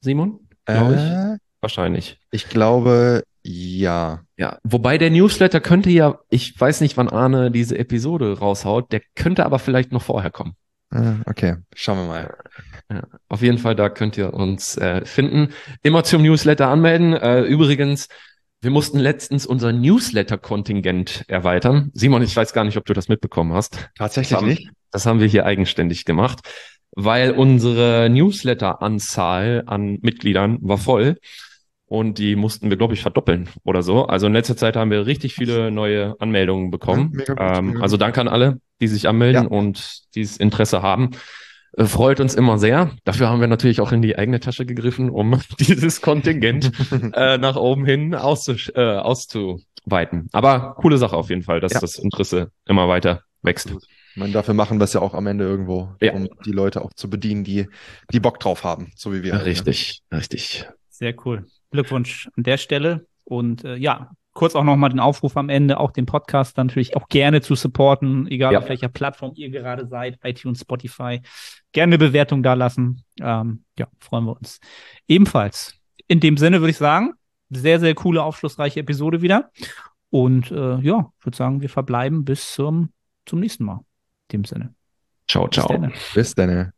Simon? Glaube äh, ich. Wahrscheinlich. Ich glaube, ja. Ja, wobei der Newsletter könnte ja, ich weiß nicht, wann Arne diese Episode raushaut, der könnte aber vielleicht noch vorher kommen. Ah, okay, schauen wir mal. Ja, auf jeden Fall, da könnt ihr uns äh, finden. Immer zum Newsletter anmelden. Äh, übrigens, wir mussten letztens unser Newsletter-Kontingent erweitern. Simon, ich weiß gar nicht, ob du das mitbekommen hast. Tatsächlich das haben, nicht. Das haben wir hier eigenständig gemacht, weil unsere Newsletter-Anzahl an Mitgliedern war voll und die mussten wir, glaube ich, verdoppeln oder so. Also in letzter Zeit haben wir richtig viele neue Anmeldungen bekommen. Ja, gut, ähm, also danke an alle, die sich anmelden ja. und dieses Interesse haben. Äh, freut uns immer sehr. Dafür haben wir natürlich auch in die eigene Tasche gegriffen, um dieses Kontingent äh, nach oben hin auszusch äh, auszuweiten. Aber coole Sache auf jeden Fall, dass ja. das Interesse immer weiter wächst. meine, dafür machen wir es ja auch am Ende irgendwo, Ja. um die Leute auch zu bedienen, die, die Bock drauf haben, so wie wir. Richtig, richtig. Sehr cool. Glückwunsch an der Stelle. Und äh, ja, kurz auch nochmal den Aufruf am Ende, auch den Podcast natürlich auch gerne zu supporten, egal Ja. auf welcher Plattform ihr gerade seid, iTunes, Spotify. Gerne eine Bewertung da lassen. Ähm, ja, freuen wir uns. Ebenfalls. In dem Sinne würde ich sagen, sehr, sehr coole, aufschlussreiche Episode wieder. Und äh, ja, ich würde sagen, wir verbleiben bis zum, zum nächsten Mal. In dem Sinne. Ciao, Bis ciao. dann. Bis dann.